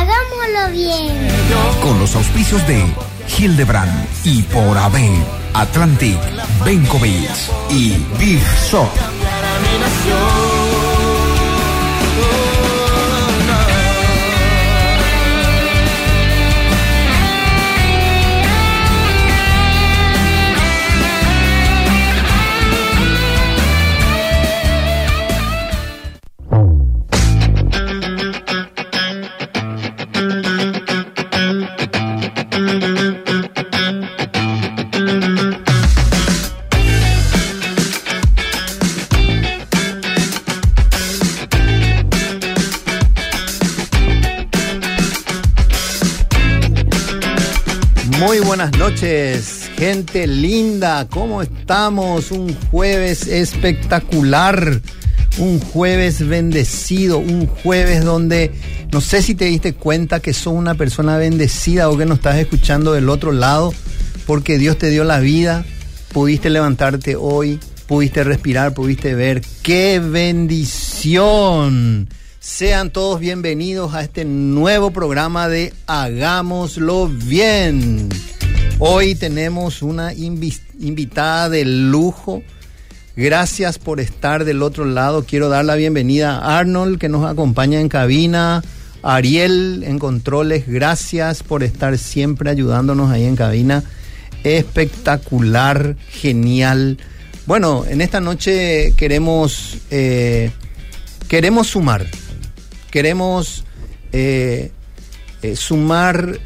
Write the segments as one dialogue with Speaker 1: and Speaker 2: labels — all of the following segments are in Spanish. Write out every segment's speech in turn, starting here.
Speaker 1: Hagámoslo bien.
Speaker 2: Con los auspicios de Hildebrand y por AB, Atlantic, Benkovic y Big Shop.
Speaker 3: Noches, gente linda, ¿cómo estamos? Un jueves espectacular, un jueves bendecido, un jueves donde no sé si te diste cuenta que sos una persona bendecida o que nos estás escuchando del otro lado, porque Dios te dio la vida, pudiste levantarte hoy, pudiste respirar, pudiste ver. ¡Qué bendición! Sean todos bienvenidos a este nuevo programa de Hagámoslo Bien. Hoy tenemos una invi- invitada de lujo. Gracias por estar del otro lado. Quiero dar la bienvenida a Arnold que nos acompaña en cabina. Ariel en controles, gracias por estar siempre ayudándonos ahí en cabina. Espectacular, genial. Bueno, en esta noche queremos, eh, queremos sumar queremos eh, eh, sumar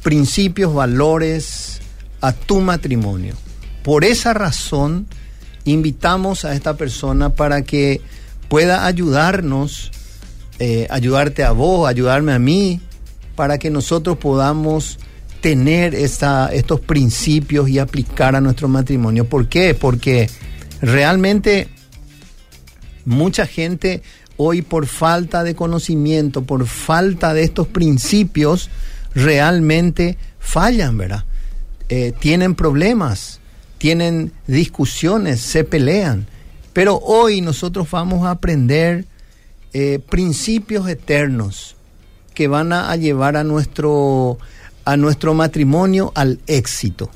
Speaker 3: principios, valores a tu matrimonio. Por esa razón, invitamos a esta persona para que pueda ayudarnos, eh, ayudarte a vos, ayudarme a mí, para que nosotros podamos tener esta- estos principios y aplicar a nuestro matrimonio. ¿Por qué? Porque realmente mucha gente hoy por falta de conocimiento, por falta de estos principios, realmente fallan, ¿verdad? Eh, tienen problemas, tienen discusiones, se pelean. Pero hoy nosotros vamos a aprender eh, principios eternos que van a, a llevar a nuestro, a nuestro matrimonio al éxito.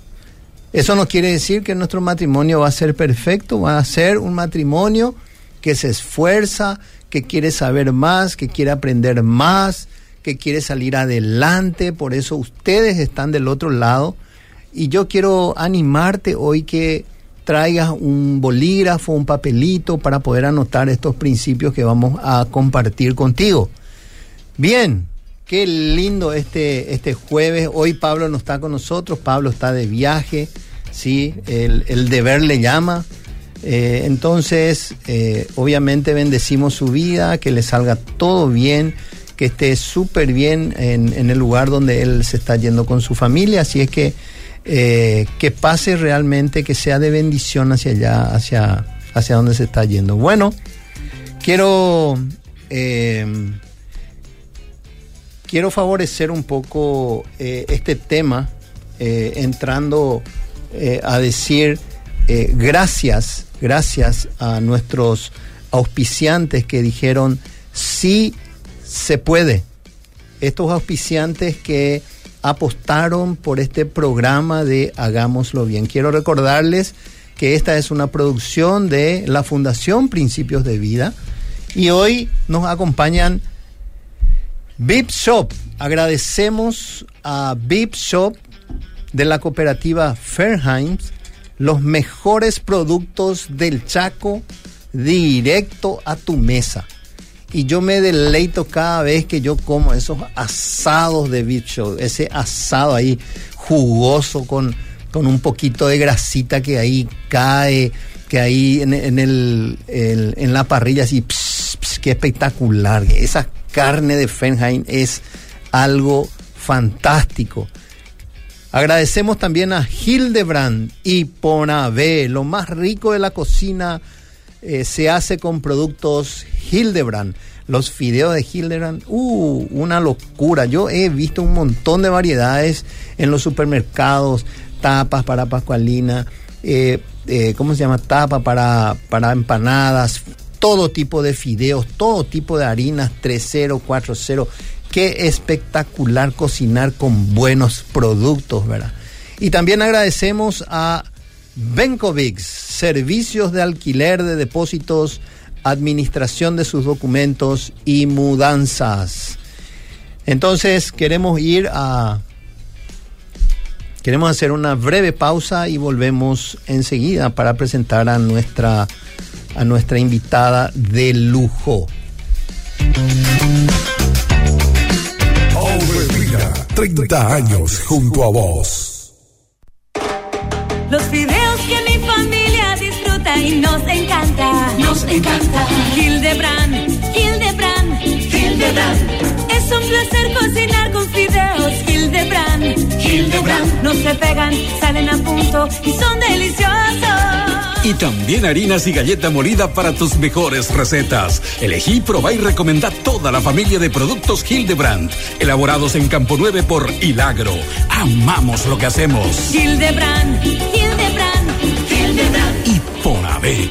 Speaker 3: Eso no quiere decir que nuestro matrimonio va a ser perfecto, va a ser un matrimonio que se esfuerza, que quiere saber más, que quiere aprender más, que quiere salir adelante. Por eso ustedes están del otro lado. Y yo quiero animarte hoy que traigas un bolígrafo, un papelito para poder anotar estos principios que vamos a compartir contigo. Bien, qué lindo este, este jueves. Hoy Pablo no está con nosotros, Pablo está de viaje, ¿sí? El, el deber le llama. Eh, entonces, eh, obviamente bendecimos su vida, que le salga todo bien, que esté súper bien en, el lugar donde él se está yendo con su familia. Así es que eh, que pase realmente, que sea de bendición hacia allá, hacia, hacia donde se está yendo. Bueno, quiero... eh, quiero favorecer un poco eh, este tema, entrando a decir gracias, gracias a nuestros auspiciantes que dijeron sí se puede. Estos auspiciantes que apostaron por este programa de Hagámoslo Bien. Quiero recordarles que esta es una producción de la Fundación Principios de Vida y hoy nos acompañan Bip Shop. Agradecemos a Bip Shop de la cooperativa Fairheims los mejores productos del Chaco directo a tu mesa. Y yo me deleito cada vez que yo como esos asados de Bip Shop, ese asado ahí jugoso con, con un poquito de grasita que ahí cae, que ahí en, el, en la parrilla así, ps, ps, qué espectacular. Esa carne de Fenheim es algo fantástico. Agradecemos también a Hildebrand y Ponabé. Lo más rico de la cocina eh, se hace con productos Hildebrand. Los fideos de Hildebrand, uh, una locura. Yo he visto un montón de variedades en los supermercados, tapas para pascualina, eh, eh, ¿cómo se llama? Tapa para, para empanadas, todo tipo de fideos, todo tipo de harinas, 3.0, 4.0 qué espectacular cocinar con buenos productos, ¿verdad? Y también agradecemos a Benkovics, servicios de alquiler de depósitos, administración de sus documentos y mudanzas. Entonces queremos ir a... Queremos hacer una breve pausa y volvemos enseguida para presentar a nuestra, a nuestra invitada de lujo.
Speaker 4: 30 años junto a vos.
Speaker 5: Los videos que mi familia disfruta y nos encanta. Nos encanta. Hildebrand, Hildebrand, Hildebrand. Es un placer cocinar con fideos Hildebrand. Hildebrand. No se pegan, salen a punto y son deliciosos.
Speaker 6: Y también harinas y galleta molida para tus mejores recetas. Elegí, probá y recomendá toda la familia de productos Hildebrand, elaborados en Campo 9 por Hilagro. Amamos lo que hacemos.
Speaker 5: Hildebrand, Hildebrand, Hildebrand.
Speaker 6: Y por ave.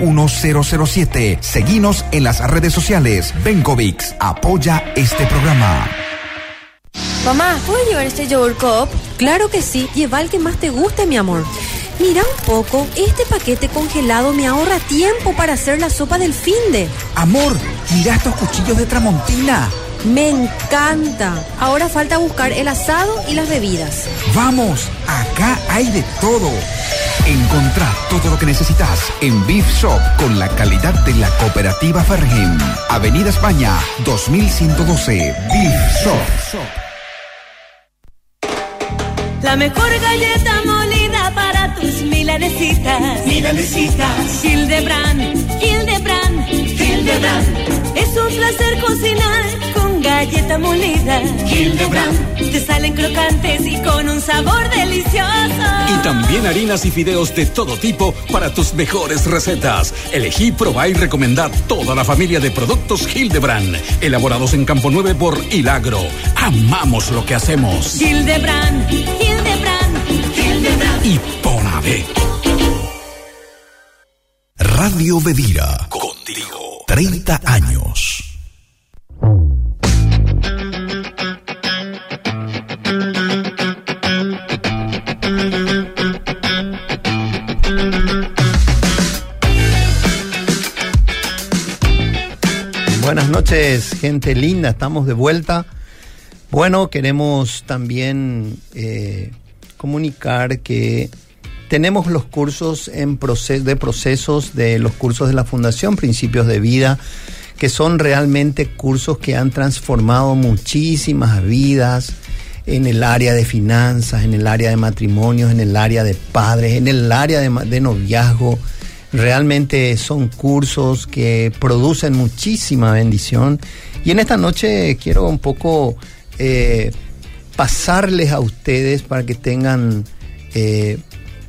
Speaker 2: 1007. Seguinos en las redes sociales. Benkovics apoya este programa.
Speaker 7: Mamá, ¿puedo llevar este yogur cup? Claro que sí, lleva el que más te guste, mi amor. Mira un poco, este paquete congelado me ahorra tiempo para hacer la sopa del finde.
Speaker 8: Amor, mira estos cuchillos de Tramontina.
Speaker 7: Me encanta. Ahora falta buscar el asado y las bebidas.
Speaker 8: Vamos, acá hay de todo.
Speaker 2: Encontrá todo lo que necesitas en Beef Shop con la calidad de la cooperativa Fergen. Avenida España, 2112. Beef Shop.
Speaker 5: La mejor galleta molida para tus milanesitas. Milanesitas. Hildebrand, Hildebrand, Hildebrand. Es un placer cocinar con galleta molida. Hildebrand. Te salen crocantes y con un sabor delicioso.
Speaker 6: Y también harinas y fideos de todo tipo para tus mejores recetas. Elegí, probá y recomendar toda la familia de productos Hildebrand, elaborados en Campo 9 por Hilagro. Amamos lo que hacemos.
Speaker 5: Hildebrand, Hildebrand, Hildebrand.
Speaker 6: Y Ponave.
Speaker 4: Radio Bedira. Contigo. 30 años.
Speaker 3: Noches, gente linda, estamos de vuelta. Bueno, queremos también eh, comunicar que tenemos los cursos en proces de procesos de los cursos de la Fundación Principios de Vida, que son realmente cursos que han transformado muchísimas vidas en el área de finanzas, en el área de matrimonios, en el área de padres, en el área de, de noviazgo. Realmente son cursos que producen muchísima bendición. Y en esta noche quiero un poco eh, pasarles a ustedes para que tengan eh,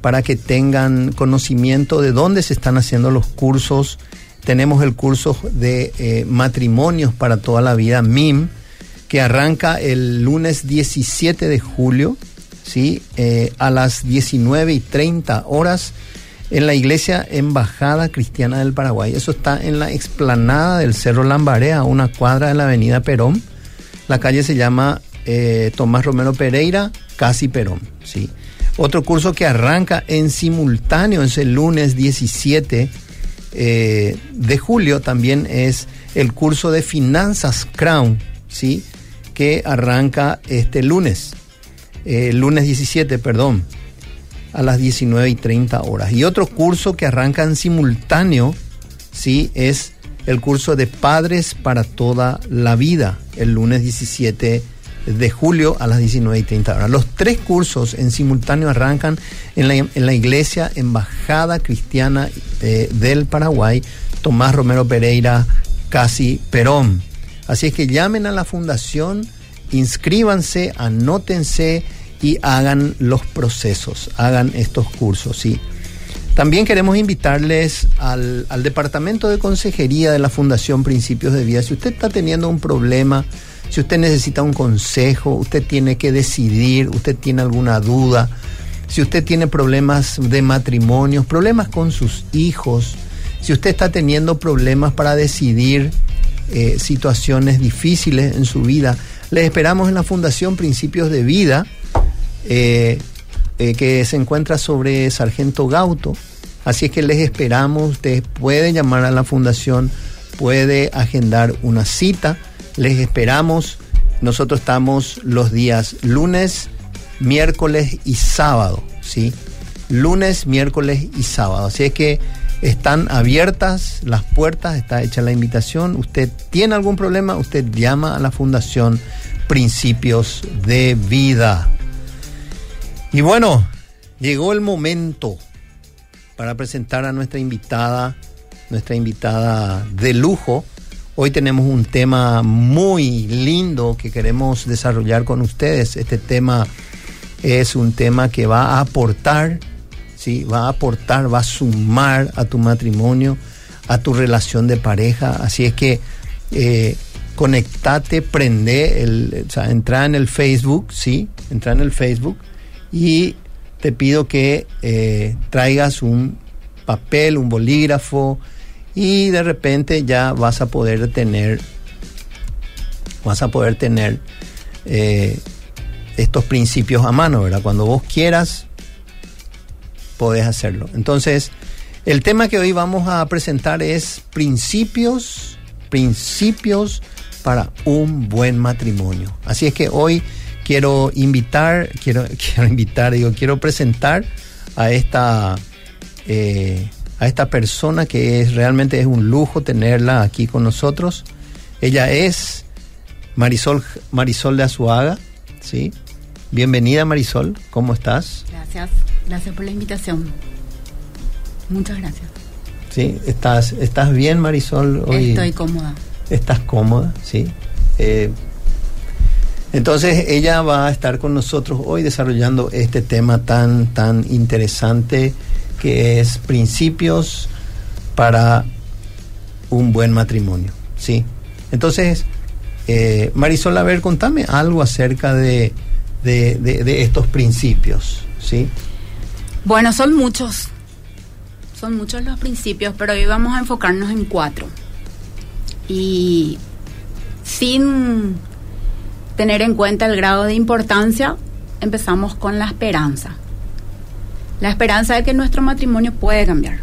Speaker 3: para que tengan conocimiento de dónde se están haciendo los cursos. Tenemos el curso de eh, matrimonios para toda la vida, MIM, que arranca el lunes 17 de julio, ¿sí? A las 19 y 30 horas en la iglesia Embajada Cristiana del Paraguay. Eso está en la explanada del Cerro Lambaré, a una cuadra de la avenida Perón. La calle se llama eh, Tomás Romero Pereira, casi Perón, ¿sí? Otro curso que arranca en simultáneo es el lunes 17 eh, de julio, también es el curso de finanzas Crown, ¿sí? que arranca este lunes, eh, lunes 17, perdón, a las 19 y 30 horas. Y otro curso que arranca en simultáneo, ¿sí? es el curso de Padres para toda la vida, el lunes 17 de julio a las 19 y 30 horas. Los tres cursos en simultáneo arrancan en la, en la Iglesia Embajada Cristiana del Paraguay, Tomás Romero Pereira, Casi Perón. Así es que llamen a la fundación, inscríbanse, anótense y hagan los procesos, hagan estos cursos, ¿sí? También queremos invitarles al, al, Departamento de Consejería de la Fundación Principios de Vida. Si usted está teniendo un problema, si usted necesita un consejo, usted tiene que decidir, usted tiene alguna duda, si usted tiene problemas de matrimonio, problemas con sus hijos, si usted está teniendo problemas para decidir eh, situaciones difíciles en su vida, les esperamos en la Fundación Principios de Vida. Eh, eh, que se encuentra sobre Sargento Gauto. Así es que les esperamos, ustedes pueden llamar a la fundación, puede agendar una cita, les esperamos. Nosotros estamos los días lunes, miércoles y sábado, ¿sí? Lunes, miércoles y sábado. Así es que están abiertas las puertas, está hecha la invitación. Usted tiene algún problema, usted llama a la Fundación Principios de Vida. Y bueno, llegó el momento para presentar a nuestra invitada, nuestra invitada de lujo. Hoy tenemos un tema muy lindo que queremos desarrollar con ustedes. Este tema es un tema que va a aportar, ¿sí? va a aportar, va a sumar a tu matrimonio, a tu relación de pareja. Así es que eh, conectate, prende, el, o sea, entra en el Facebook, ¿sí? Entra en el Facebook y te pido que eh, traigas un papel, un bolígrafo y de repente ya vas a poder tener, vas a poder tener eh, estos principios a mano, ¿verdad? Cuando vos quieras, podés hacerlo. Entonces, el tema que hoy vamos a presentar es principios, principios para un buen matrimonio. Así es que hoy quiero invitar, quiero, quiero invitar, digo, quiero presentar a esta, eh, a esta persona que es realmente es un lujo tenerla aquí con nosotros. Ella es Marisol, Marisol de Azuaga, ¿sí? Bienvenida Marisol, ¿cómo estás?
Speaker 9: Gracias, gracias por la invitación. Muchas gracias.
Speaker 3: Sí, ¿estás, estás bien Marisol?
Speaker 9: Hoy? Estoy cómoda.
Speaker 3: ¿Estás cómoda? Sí. Eh, entonces ella va a estar con nosotros hoy desarrollando este tema tan, tan interesante que es principios para un buen matrimonio. ¿sí? Entonces, eh, Marisol, a ver, contame algo acerca de, de, de, estos principios. ¿sí?
Speaker 9: Bueno, son muchos. Son muchos los principios, pero hoy vamos a enfocarnos en cuatro. Y sin tener en cuenta el grado de importancia, empezamos con la esperanza. La esperanza de que nuestro matrimonio puede cambiar.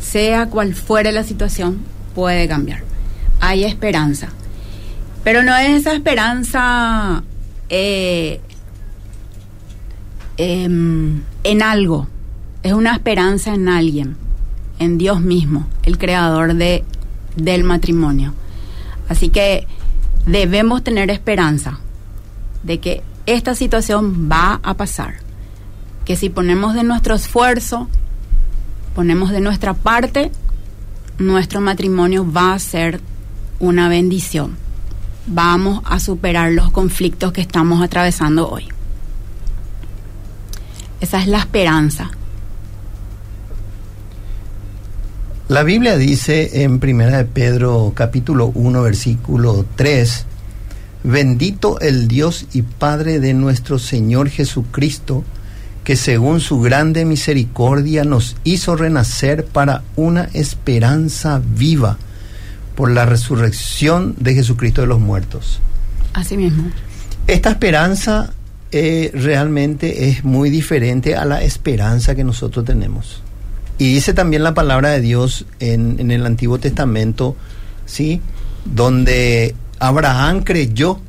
Speaker 9: Sea cual fuere la situación, puede cambiar. Hay esperanza. Pero no es esa esperanza eh, em, en algo. Es una esperanza en alguien, en Dios mismo, el creador de, del matrimonio. Así que debemos tener esperanza de que esta situación va a pasar. Que si ponemos de nuestro esfuerzo, ponemos de nuestra parte, nuestro matrimonio va a ser una bendición. Vamos a superar los conflictos que estamos atravesando hoy. Esa es la esperanza.
Speaker 3: La Biblia dice en Primera de Pedro capítulo 1 versículo 3 Bendito el Dios y Padre de nuestro Señor Jesucristo, que según su grande misericordia nos hizo renacer para una esperanza viva por la resurrección de Jesucristo de los muertos.
Speaker 9: Así mismo.
Speaker 3: Esta esperanza eh, realmente es muy diferente a la esperanza que nosotros tenemos. Y dice también la palabra de Dios en, en el Antiguo Testamento, ¿sí? donde Abraham creyó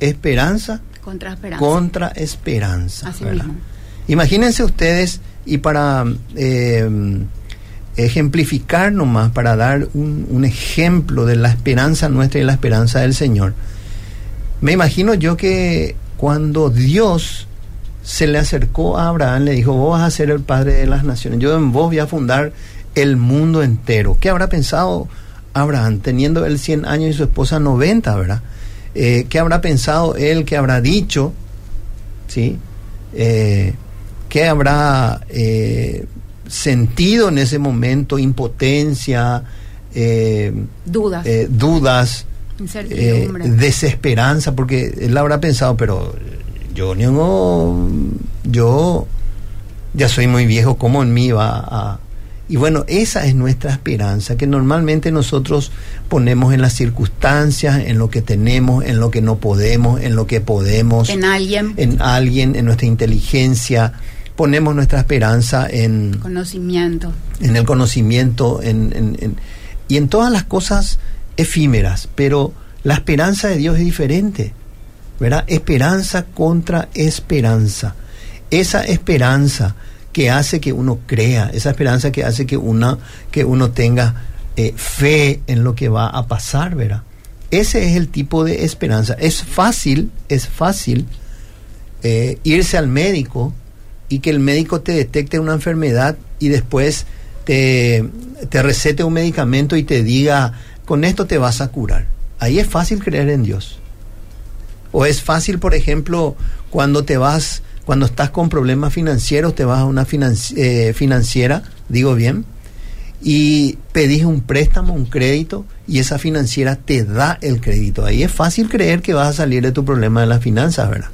Speaker 3: esperanza
Speaker 9: Contra esperanza.
Speaker 3: contra esperanza.
Speaker 9: Así mismo.
Speaker 3: Imagínense ustedes, y para eh, ejemplificar nomás, para dar un, un ejemplo de la esperanza nuestra y la esperanza del Señor, me imagino yo que cuando Dios se le acercó a Abraham, le dijo, vos vas a ser el padre de las naciones, yo en vos voy a fundar el mundo entero. ¿Qué habrá pensado Abraham teniendo él 100 años y su esposa 90, verdad? Eh, ¿Qué habrá pensado él? ¿Qué habrá dicho? ¿Sí? Eh, ¿Qué habrá eh, sentido en ese momento? Impotencia,
Speaker 9: Dudas.
Speaker 3: dudas, desesperanza, porque él habrá pensado, pero yo yo ya soy muy viejo, ¿cómo en mí va a...? Y bueno, esa es nuestra esperanza, que normalmente nosotros ponemos en las circunstancias, en lo que tenemos, en lo que no podemos, en lo que podemos,
Speaker 9: en alguien.
Speaker 3: en alguien, en nuestra inteligencia, ponemos nuestra esperanza en,
Speaker 9: conocimiento.
Speaker 3: en el conocimiento en, en- en- y en todas las cosas efímeras, pero la esperanza de Dios es diferente, ¿verdad? Esperanza contra esperanza. Esa esperanza que hace que uno crea, esa esperanza que hace que, una, que uno tenga eh, fe en lo que va a pasar, ¿verdad? Ese es el tipo de esperanza. Es fácil, es fácil eh, irse al médico y que el médico te detecte una enfermedad y después te, te recete un medicamento y te diga, con esto te vas a curar. Ahí es fácil creer en Dios. O es fácil, por ejemplo, cuando te vas, cuando estás con problemas financieros, te vas a una eh, financiera, digo bien, y pedís un préstamo, un crédito, y esa financiera te da el crédito. Ahí es fácil creer que vas a salir de tu problema de las finanzas, ¿verdad?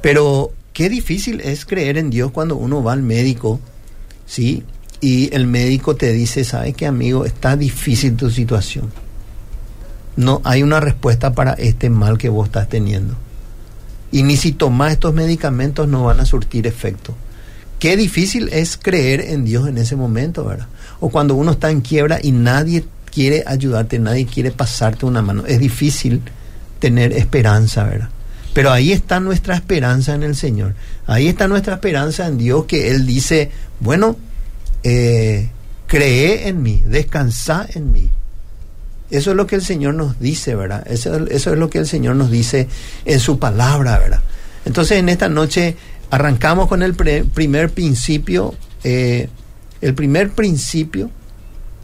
Speaker 3: Pero qué difícil es creer en Dios cuando uno va al médico, ¿sí? Y el médico te dice, ¿sabes qué, amigo? Está difícil tu situación. No hay una respuesta para este mal que vos estás teniendo. Y ni si tomás estos medicamentos no van a surtir efecto. Qué difícil es creer en Dios en ese momento, ¿verdad? O cuando uno está en quiebra y nadie quiere ayudarte, nadie quiere pasarte una mano. Es difícil tener esperanza, ¿verdad? Pero ahí está nuestra esperanza en el Señor. Ahí está nuestra esperanza en Dios que Él dice, bueno, eh, cree en mí, descansa en mí. Eso es lo que el Señor nos dice, ¿verdad? Eso, es lo que el Señor nos dice en su palabra, ¿verdad? Entonces en esta noche arrancamos con el primer principio, eh, el primer principio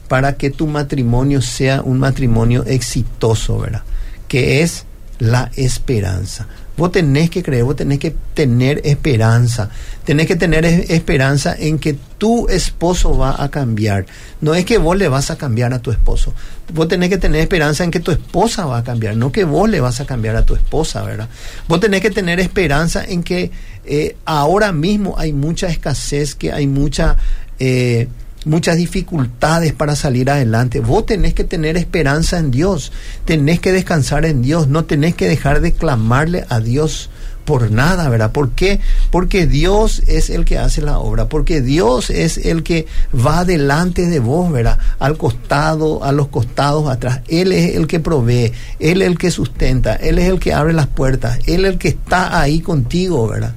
Speaker 3: para que tu matrimonio sea un matrimonio exitoso, ¿verdad? Que es la esperanza. Vos tenés que creer, vos tenés que tener esperanza. Tenés que tener es- esperanza en que tu esposo va a cambiar. No es que vos le vas a cambiar a tu esposo. Vos tenés que tener esperanza en que tu esposa va a cambiar, no que vos le vas a cambiar a tu esposa, ¿verdad? Vos tenés que tener esperanza en que eh, ahora mismo hay mucha escasez, que hay mucha... eh, muchas dificultades para salir adelante. Vos tenés que tener esperanza en Dios, tenés que descansar en Dios, no tenés que dejar de clamarle a Dios por nada, ¿verdad? ¿Por qué? Porque Dios es el que hace la obra, porque Dios es el que va delante de vos, ¿verdad? Al costado, a los costados, atrás. Él es el que provee, Él es el que sustenta, Él es el que abre las puertas, Él es el que está ahí contigo, ¿verdad?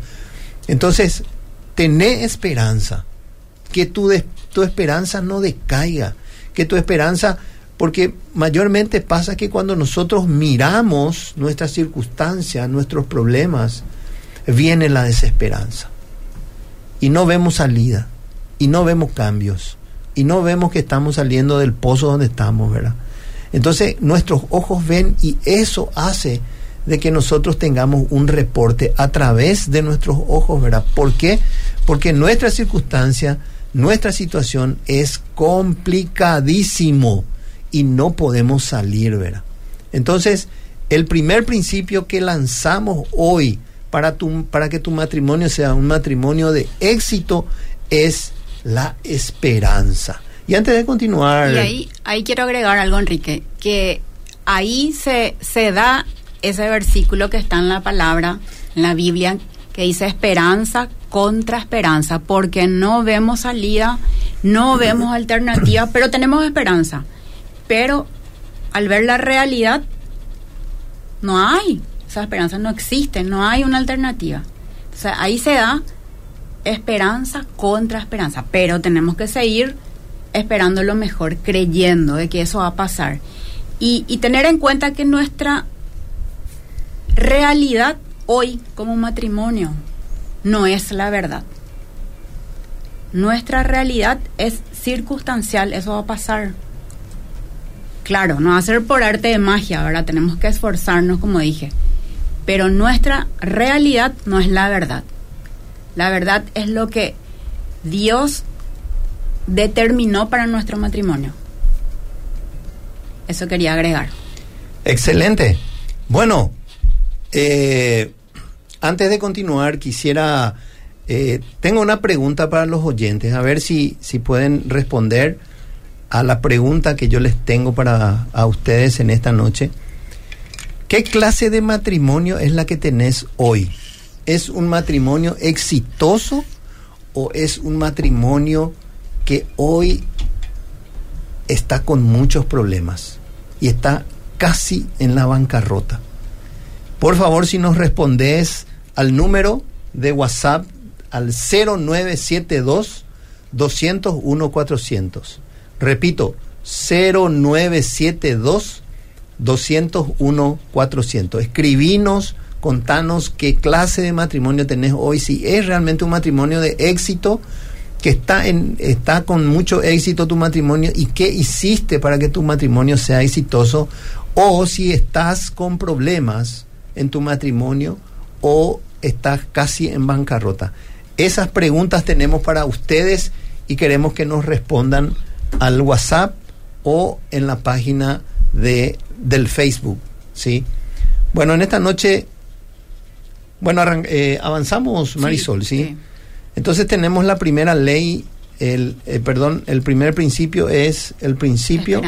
Speaker 3: Entonces, tené esperanza que tu, des- tu esperanza no decaiga, que tu esperanza, porque mayormente pasa que cuando nosotros miramos nuestras circunstancias, nuestros problemas, viene la desesperanza. Y no vemos salida, y no vemos cambios, y no vemos que estamos saliendo del pozo donde estamos, ¿verdad? Entonces nuestros ojos ven y eso hace de que nosotros tengamos un reporte a través de nuestros ojos, ¿verdad? ¿Por qué? Porque nuestra circunstancia, nuestra situación es complicadísimo y no podemos salir, ¿verdad? Entonces, el primer principio que lanzamos hoy para, tu, para que tu matrimonio sea un matrimonio de éxito es la esperanza. Y antes de continuar...
Speaker 9: Y ahí, ahí quiero agregar algo, Enrique, que ahí se, se da ese versículo que está en la palabra, en la Biblia, que dice esperanza contra esperanza, porque no vemos salida, no vemos alternativa, pero tenemos esperanza. Pero al ver la realidad, no hay, esa esperanza no existe, no hay una alternativa. O sea, ahí se da esperanza contra esperanza, pero tenemos que seguir esperando lo mejor, creyendo de que eso va a pasar. Y tener en cuenta que nuestra realidad hoy como matrimonio no es la verdad. Nuestra realidad es circunstancial, eso va a pasar. Claro, no va a ser por arte de magia, ahora tenemos que esforzarnos, como dije. Pero nuestra realidad no es la verdad. La verdad es lo que Dios determinó para nuestro matrimonio. Eso quería agregar.
Speaker 3: Excelente. Bueno, eh, antes de continuar, quisiera... Eh, tengo una pregunta para los oyentes, a ver si, si pueden responder a la pregunta que yo les tengo para a ustedes en esta noche. ¿Qué clase de matrimonio es la que tenés hoy? ¿Es un matrimonio exitoso o es un matrimonio que hoy está con muchos problemas y está casi en la bancarrota? Por favor, si nos respondes al número de WhatsApp al 0972 201 400. Repito, 0972 201 400. Escribinos, contanos qué clase de matrimonio tenés hoy, si es realmente un matrimonio de éxito, que está, en, está con mucho éxito tu matrimonio y qué hiciste para que tu matrimonio sea exitoso, o si estás con problemas en tu matrimonio o estás casi en bancarrota. Esas preguntas tenemos para ustedes y queremos que nos respondan al WhatsApp o en la página de, del Facebook. ¿sí? Bueno, en esta noche, bueno, eh, avanzamos, Marisol, ¿sí? Entonces tenemos la primera ley, el, eh, perdón, el primer principio es el principio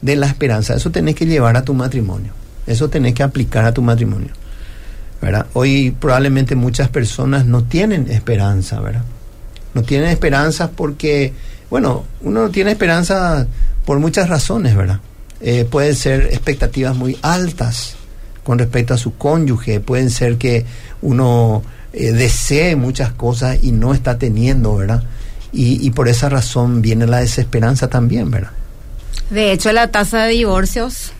Speaker 3: de la esperanza. Eso tenés que llevar a tu matrimonio. Eso tenés que aplicar a tu matrimonio. Hoy probablemente muchas personas no tienen esperanza, ¿verdad? No tienen esperanza porque, bueno, uno no tiene esperanza por muchas razones, ¿verdad? Eh, pueden ser expectativas muy altas con respecto a su cónyuge, pueden ser que uno eh, desee muchas cosas y no está teniendo, ¿verdad? Y, y por esa razón viene la desesperanza también, ¿verdad?
Speaker 9: De hecho, la tasa de divorcios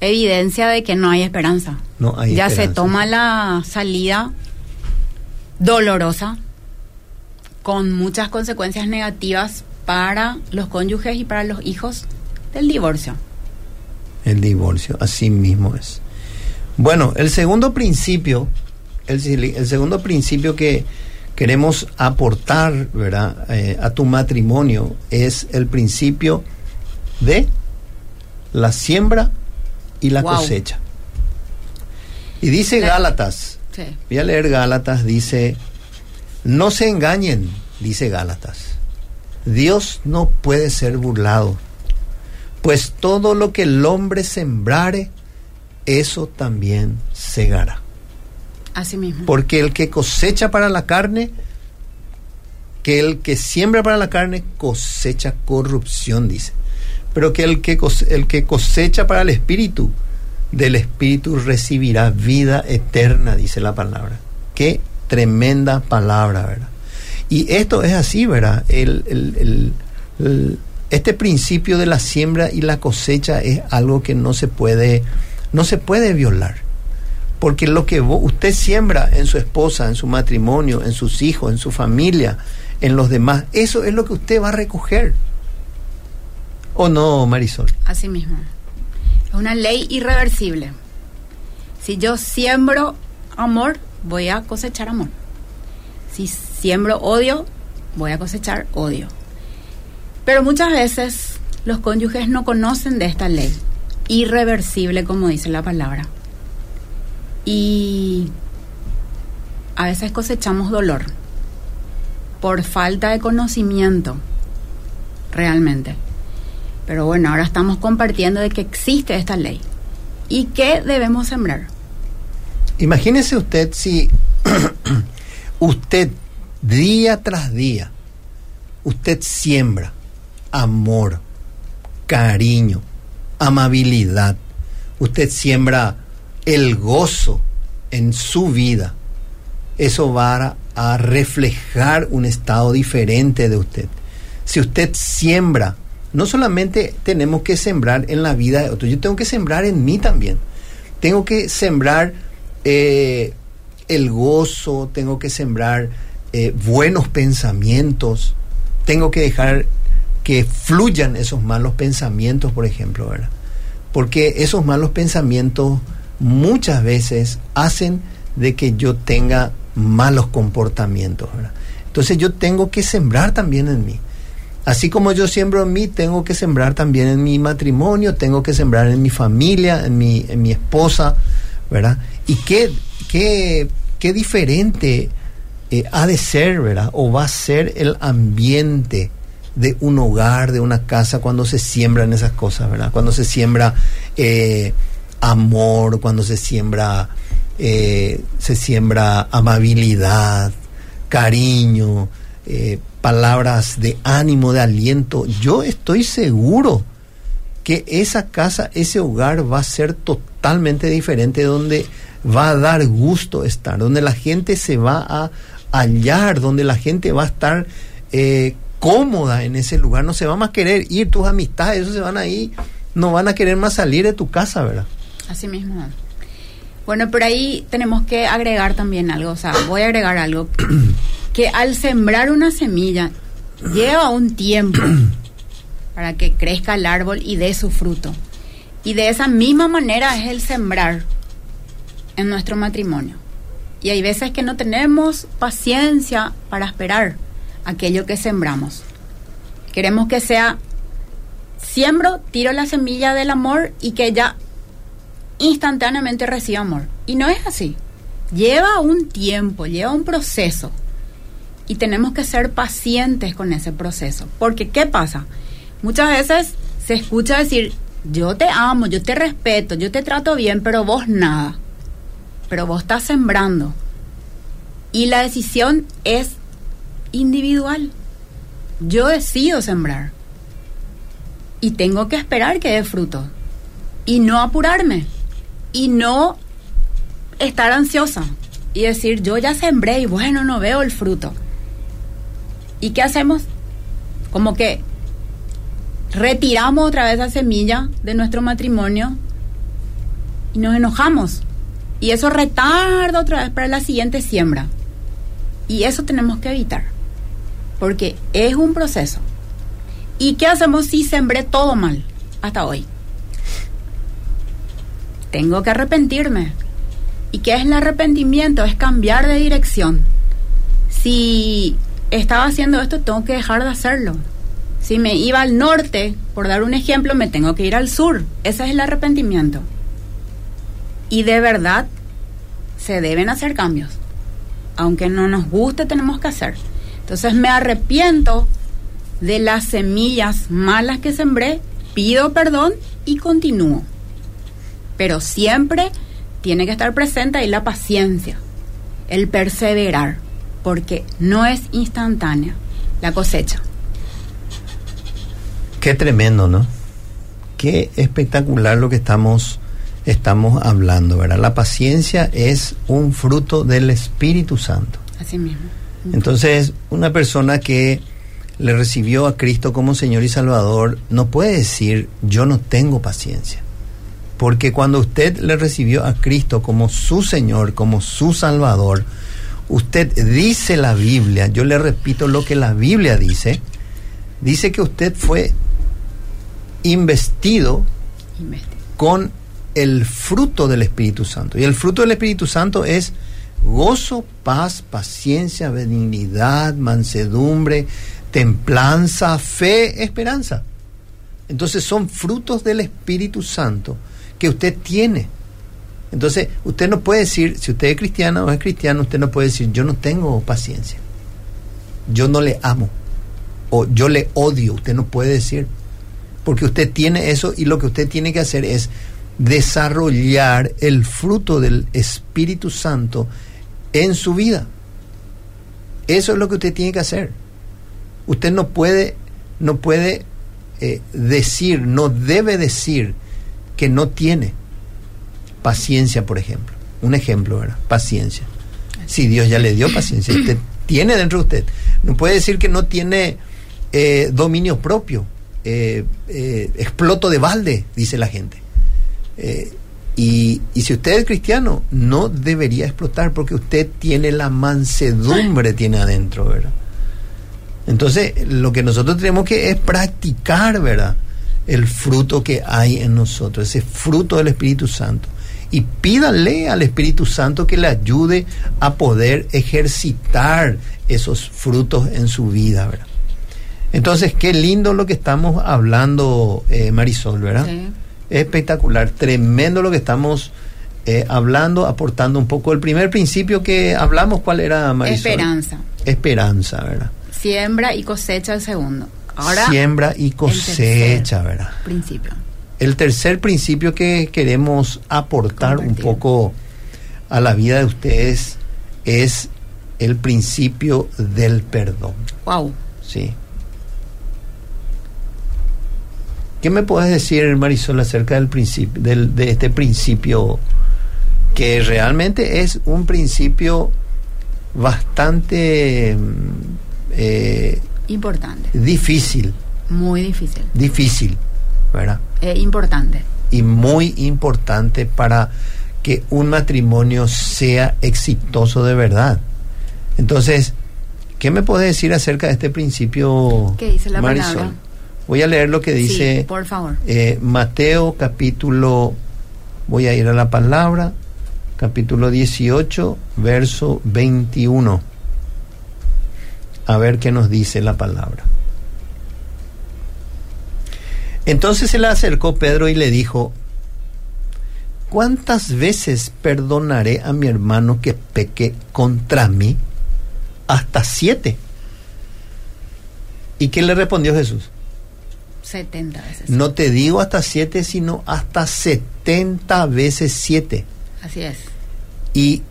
Speaker 9: evidencia de que no hay esperanza.
Speaker 3: No hay
Speaker 9: ya se toma la salida dolorosa con muchas consecuencias negativas para los cónyuges y para los hijos del divorcio.
Speaker 3: El divorcio, así mismo es. Bueno, el segundo principio, el, el segundo principio que queremos aportar ¿verdad? Eh, a tu matrimonio es el principio de la siembra y la cosecha. Y dice Gálatas, voy a leer Gálatas, dice, no se engañen, dice Gálatas, Dios no puede ser burlado, pues todo lo que el hombre sembrare, eso también segará.
Speaker 9: Así mismo.
Speaker 3: Porque el que cosecha para la carne, que el que siembra para la carne cosecha corrupción, dice pero que el que, el que cosecha para el espíritu, del espíritu recibirá vida eterna, dice la palabra. Qué tremenda palabra, ¿verdad? Y esto es así, ¿verdad? El, este principio de la siembra y la cosecha es algo que no se puede, no se puede violar. Porque lo que usted siembra en su esposa, en su matrimonio, en sus hijos, en su familia, en los demás, eso es lo que usted va a recoger. ¿O no, Marisol?
Speaker 9: Así mismo. Es una ley irreversible. Si yo siembro amor, voy a cosechar amor. Si siembro odio, voy a cosechar odio. Pero muchas veces los cónyuges no conocen de esta ley, irreversible como dice la palabra. Y a veces cosechamos dolor por falta de conocimiento realmente. Pero bueno, ahora estamos compartiendo de que existe esta ley. ¿Y qué debemos sembrar?
Speaker 3: Imagínese usted si usted día tras día, usted siembra amor, cariño, amabilidad, usted siembra el gozo en su vida, eso va a, reflejar un estado diferente de usted. Si usted siembra, no solamente tenemos que sembrar en la vida de otro, yo tengo que sembrar en mí también. Tengo que sembrar eh, el gozo, tengo que sembrar eh, buenos pensamientos, tengo que dejar que fluyan esos malos pensamientos, por ejemplo, ¿verdad? Porque esos malos pensamientos muchas veces hacen de que yo tenga malos comportamientos, ¿verdad? Entonces yo tengo que sembrar también en mí. Así como yo siembro en mí, tengo que sembrar también en mi matrimonio, tengo que sembrar en mi familia, en mi, en mi esposa, ¿verdad? Y qué, qué, qué diferente eh, ha de ser, ¿verdad? O va a ser el ambiente de un hogar, de una casa, cuando se siembran esas cosas, ¿verdad? Cuando se siembra eh, amor, cuando se siembra, eh, se siembra amabilidad, cariño, palabras de ánimo, de aliento. Yo estoy seguro que esa casa, ese hogar va a ser totalmente diferente, donde va a dar gusto estar, donde la gente se va a hallar, donde la gente va a estar eh, cómoda en ese lugar, no se va a querer ir, tus amistades, esos se van a ir, no van a querer más salir de tu casa, ¿verdad?
Speaker 9: Así mismo. Bueno, pero ahí tenemos que agregar también algo, o sea, voy a agregar algo, que al sembrar una semilla lleva un tiempo para que crezca el árbol y dé su fruto. Y de esa misma manera es el sembrar en nuestro matrimonio. Y hay veces que no tenemos paciencia para esperar aquello que sembramos. Queremos que sea, siembro, tiro la semilla del amor y que ella instantáneamente reciba amor. Y no es así. Lleva un tiempo, lleva un proceso. Y tenemos que ser pacientes con ese proceso. Porque, ¿qué pasa? Muchas veces se escucha decir, yo te amo, yo te respeto, yo te trato bien, pero vos nada. Pero vos estás sembrando. Y la decisión es individual. Yo decido sembrar. Y tengo que esperar que dé fruto. Y no apurarme. Y no estar ansiosa. Y decir, yo ya sembré y bueno, no veo el fruto. ¿Y qué hacemos? Como que retiramos otra vez la semilla de nuestro matrimonio y nos enojamos. Y eso retarda otra vez para la siguiente siembra. Y eso tenemos que evitar porque es un proceso. ¿Y qué hacemos si sembré todo mal hasta hoy? Tengo que arrepentirme. ¿Y qué es el arrepentimiento? Es cambiar de dirección. Si estaba haciendo esto, tengo que dejar de hacerlo. Si me iba al norte, por dar un ejemplo, me tengo que ir al sur. Ese es el arrepentimiento. Y de verdad, se deben hacer cambios. Aunque no nos guste, tenemos que hacer. Entonces me arrepiento de las semillas malas que sembré, pido perdón y continúo. Pero siempre tiene que estar presente ahí la paciencia, el perseverar, porque no es instantánea la cosecha.
Speaker 3: Qué tremendo, ¿no? Qué espectacular lo que estamos, estamos hablando, ¿verdad? La paciencia es un fruto del Espíritu Santo.
Speaker 9: Así mismo.
Speaker 3: Entonces, una persona que le recibió a Cristo como Señor y Salvador no puede decir yo no tengo paciencia. Porque cuando usted le recibió a Cristo como su Señor, como su Salvador, usted dice la Biblia, yo le repito lo que la Biblia dice, dice que usted fue investido con el fruto del Espíritu Santo. Y el fruto del Espíritu Santo es gozo, paz, paciencia, benignidad, mansedumbre, templanza, fe, esperanza. Entonces son frutos del Espíritu Santo que usted tiene. Entonces usted no puede decir, si usted es cristiano o es cristiano, usted no puede decir, yo no tengo paciencia, yo no le amo o yo le odio, usted no puede decir, porque usted tiene eso y lo que usted tiene que hacer es desarrollar el fruto del Espíritu Santo en su vida. Eso es lo que usted tiene que hacer. Usted no puede, no puede eh, decir, no debe decir que no tiene paciencia, por ejemplo. Un ejemplo, ¿verdad? Paciencia. Si Dios ya le dio paciencia, usted tiene dentro de usted. No puede decir que no tiene eh, dominio propio. Eh, eh, exploto de balde, dice la gente. Eh, y, si usted es cristiano, no debería explotar porque usted tiene la mansedumbre, tiene adentro, ¿verdad? Entonces, lo que nosotros tenemos que es practicar, ¿verdad? El fruto que hay en nosotros, ese fruto del Espíritu Santo. Y pídale al Espíritu Santo que le ayude a poder ejercitar esos frutos en su vida, ¿verdad? Entonces, qué lindo lo que estamos hablando, eh, Marisol, ¿verdad? Espectacular, tremendo lo que estamos eh, hablando, aportando un poco. El primer principio que hablamos, ¿cuál era, Marisol?
Speaker 9: Esperanza.
Speaker 3: Esperanza, ¿verdad?
Speaker 9: Siembra y cosecha el segundo. Ahora,
Speaker 3: Siembra y cosecha, ¿verdad?
Speaker 9: Principio.
Speaker 3: El tercer principio que queremos aportar un poco a la vida de ustedes es el principio del perdón.
Speaker 9: Wow.
Speaker 3: Sí. ¿Qué me puedes decir, Marisol, acerca del principio, del, de este principio que realmente es un principio bastante mm, eh,
Speaker 9: Importante.
Speaker 3: difícil,
Speaker 9: Muy difícil.
Speaker 3: difícil, ¿verdad?
Speaker 9: Eh, importante.
Speaker 3: Y muy importante para que un matrimonio sea exitoso de verdad. Entonces, ¿qué me puedes decir acerca de este principio,
Speaker 9: ¿Qué dice la
Speaker 3: Marisol?
Speaker 9: palabra?
Speaker 3: Voy a leer lo que dice
Speaker 9: sí, por favor.
Speaker 3: eh, Mateo capítulo, voy a ir a la palabra, capítulo 18, verso 21. A ver qué nos dice la palabra. Entonces se le acercó Pedro y le dijo, ¿cuántas veces perdonaré a mi hermano que peque contra mí? Hasta siete. ¿Y qué le respondió Jesús?
Speaker 9: 70 veces.
Speaker 3: No te digo hasta siete, sino hasta 70 veces siete.
Speaker 9: Así es.
Speaker 3: Y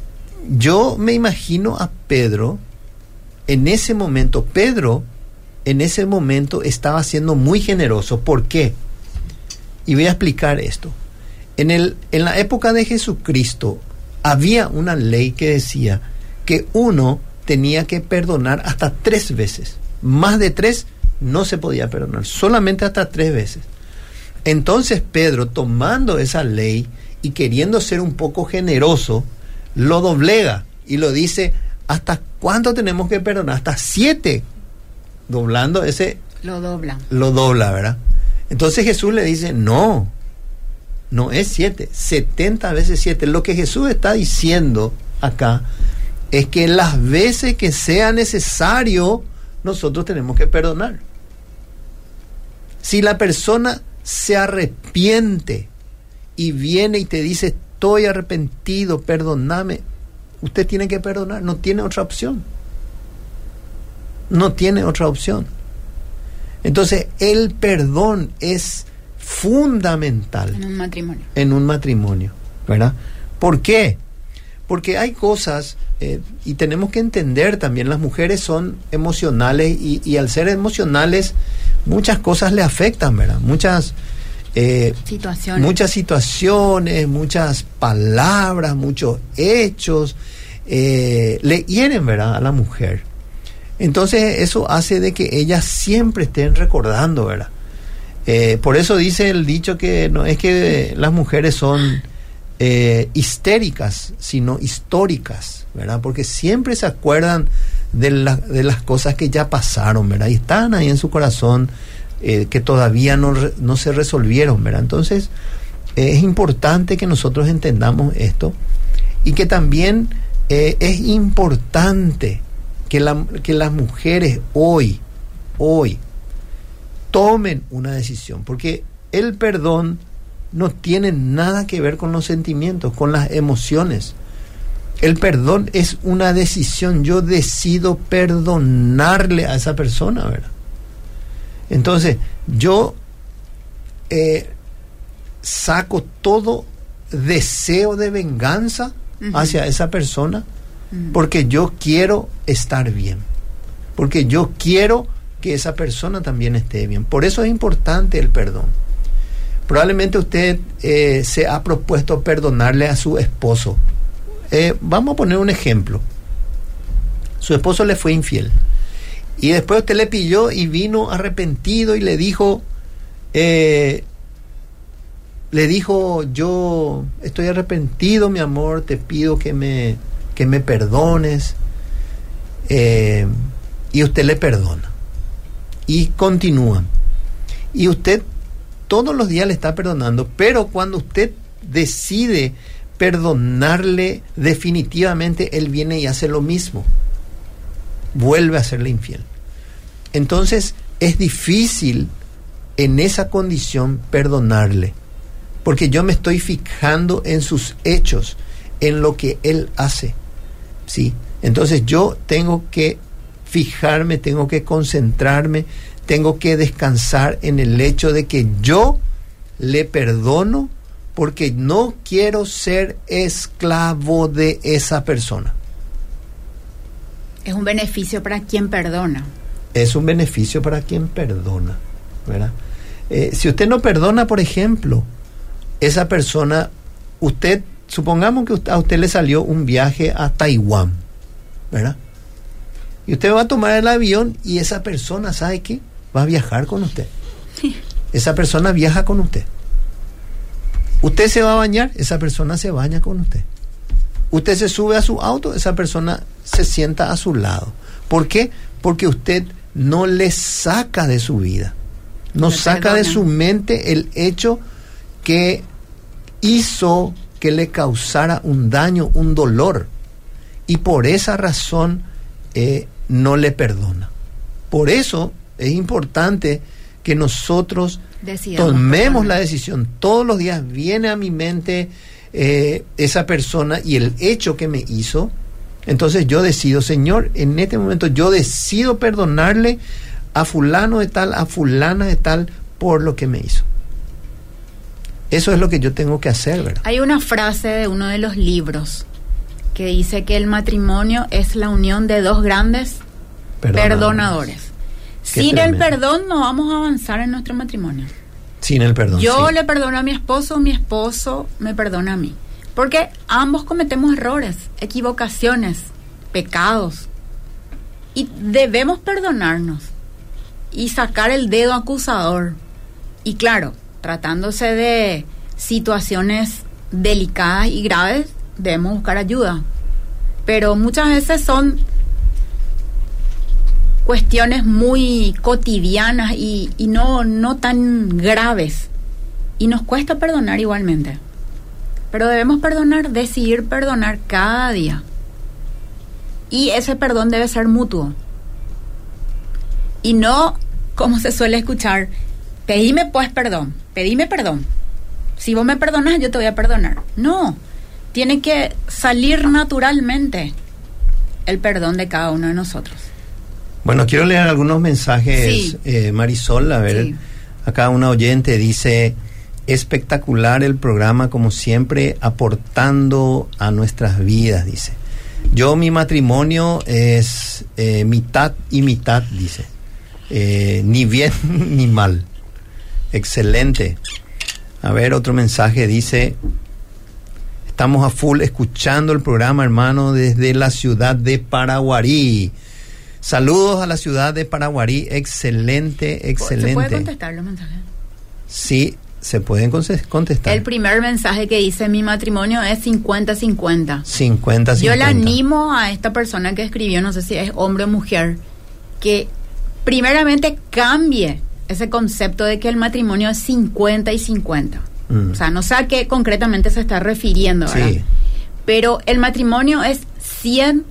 Speaker 3: yo me imagino a Pedro en ese momento. Pedro en ese momento estaba siendo muy generoso. ¿Por qué? Y voy a explicar esto. En, el, en la época de Jesucristo había una ley que decía que uno tenía que perdonar hasta tres veces. Más de tres no se podía perdonar, solamente hasta tres veces. Entonces Pedro, tomando esa ley y queriendo ser un poco generoso, lo doblega y lo dice, ¿hasta cuánto tenemos que perdonar? Hasta siete. Doblando ese,
Speaker 9: Lo doblan.
Speaker 3: lo dobla, ¿verdad? Entonces Jesús le dice, no, no es siete, 70 veces siete. Lo que Jesús está diciendo acá es que las veces que sea necesario, nosotros tenemos que perdonar. Si la persona se arrepiente y viene y te dice, estoy arrepentido, perdóname, usted tiene que perdonar, no tiene otra opción. No tiene otra opción. Entonces, el perdón es fundamental
Speaker 9: En un matrimonio.
Speaker 3: en un matrimonio, ¿verdad? ¿Por qué? Porque hay cosas, eh, y tenemos que entender también, las mujeres son emocionales y, y al ser emocionales, muchas cosas le afectan, ¿verdad? Muchas, eh,
Speaker 9: Situaciones.
Speaker 3: muchas situaciones, muchas palabras, muchos hechos, eh, le hieren, ¿verdad? A la mujer. Entonces eso hace de que ellas siempre estén recordando, ¿verdad? Eh, por eso dice el dicho que no es que las mujeres son eh, histéricas, sino históricas, ¿verdad? Porque siempre se acuerdan de, la- de las cosas que ya pasaron, ¿verdad? Y están ahí en su corazón eh, que todavía no, no se resolvieron, ¿verdad? Entonces es importante que nosotros entendamos esto y que también eh, es importante que, la- que las mujeres hoy, hoy, tomen una decisión, porque el perdón no tiene nada que ver con los sentimientos, con las emociones. El perdón es una decisión, yo decido perdonarle a esa persona, ¿verdad? Entonces, yo eh, saco todo deseo de venganza hacia esa persona porque yo quiero estar bien, porque yo quiero que esa persona también esté bien. Por eso es importante el perdón. Probablemente usted eh, se ha propuesto perdonarle a su esposo. Eh, vamos a poner un ejemplo. Su esposo le fue infiel. Y después usted le pilló y vino arrepentido y le dijo, eh, le dijo, yo estoy arrepentido, mi amor, te pido que me, que me perdones. Y usted le perdona. Y continúa. Y usted todos los días le está perdonando, pero cuando usted decide perdonarle definitivamente, él viene y hace lo mismo. Vuelve a serle infiel. Entonces es difícil en esa condición perdonarle, porque yo me estoy fijando en sus hechos, en lo que él hace. ¿Sí? Entonces yo tengo que fijarme, tengo que concentrarme, tengo que descansar en el hecho de que yo le perdono porque no quiero ser esclavo de esa persona.
Speaker 9: Es un beneficio para quien perdona.
Speaker 3: Es un beneficio para quien perdona, ¿verdad? Eh, si usted no perdona, por ejemplo, esa persona, usted, supongamos que a usted le salió un viaje a Taiwán, ¿verdad? Y usted va a tomar el avión y esa persona, ¿sabe qué? Va a viajar con usted. Esa persona viaja con usted. Usted se va a bañar, esa persona se baña con usted. Usted se sube a su auto, esa persona se sienta a su lado. ¿Por qué? Porque usted no le saca de su vida. No saca de su mente el hecho que hizo que le causara un daño, un dolor. Y por esa razón eh, no le perdona. Por eso es importante que nosotros
Speaker 9: Decidamos
Speaker 3: tomemos la decisión. Todos los días viene a mi mente eh, esa persona y el hecho que me hizo. Entonces yo decido, Señor, en este momento yo decido perdonarle a fulano de tal, a fulana de tal, por lo que me hizo. Eso es lo que yo tengo que hacer, ¿verdad?
Speaker 9: Hay una frase de uno de los libros que dice que el matrimonio es la unión de dos grandes
Speaker 3: Perdonadores.
Speaker 9: perdonadores. Sin el perdón no vamos a avanzar en nuestro matrimonio.
Speaker 3: Sin el perdón.
Speaker 9: Yo
Speaker 3: sí.
Speaker 9: le perdono a mi esposo, mi esposo me perdona a mí. Porque ambos cometemos errores, equivocaciones, pecados. Y debemos perdonarnos y sacar el dedo acusador. Y claro, tratándose de situaciones delicadas y graves, debemos buscar ayuda. Pero muchas veces son cuestiones muy cotidianas y, y no, no tan graves. Y nos cuesta perdonar igualmente. Pero debemos perdonar, decidir perdonar cada día. Y ese perdón debe ser mutuo. Y no, como se suele escuchar, pedime pues perdón, pedime perdón. Si vos me perdonas, yo te voy a perdonar. No, tiene que salir naturalmente el perdón de cada uno de nosotros.
Speaker 3: Bueno, quiero leer algunos mensajes,
Speaker 9: Sí.
Speaker 3: eh, Marisol. A ver,
Speaker 9: Sí.
Speaker 3: acá una oyente dice, espectacular el programa, como siempre, aportando a nuestras vidas, dice. Yo, mi matrimonio es eh, mitad y mitad, dice. Eh, ni bien ni mal. Excelente. A ver, otro mensaje dice, estamos a full escuchando el programa, hermano, desde la ciudad de Paraguarí. Saludos a la ciudad de Paraguarí. Excelente, excelente.
Speaker 9: ¿Se puede contestar los mensajes?
Speaker 3: Sí, se pueden contestar.
Speaker 9: El primer mensaje que dice mi matrimonio es 50-50.
Speaker 3: 50, 50.
Speaker 9: Yo le animo a esta persona que escribió, no sé si es hombre o mujer, que primeramente cambie ese concepto de que el matrimonio es 50 y 50.
Speaker 3: Mm.
Speaker 9: O sea, no sé a qué concretamente se está refiriendo, ¿verdad?
Speaker 3: Sí.
Speaker 9: Pero el matrimonio es 100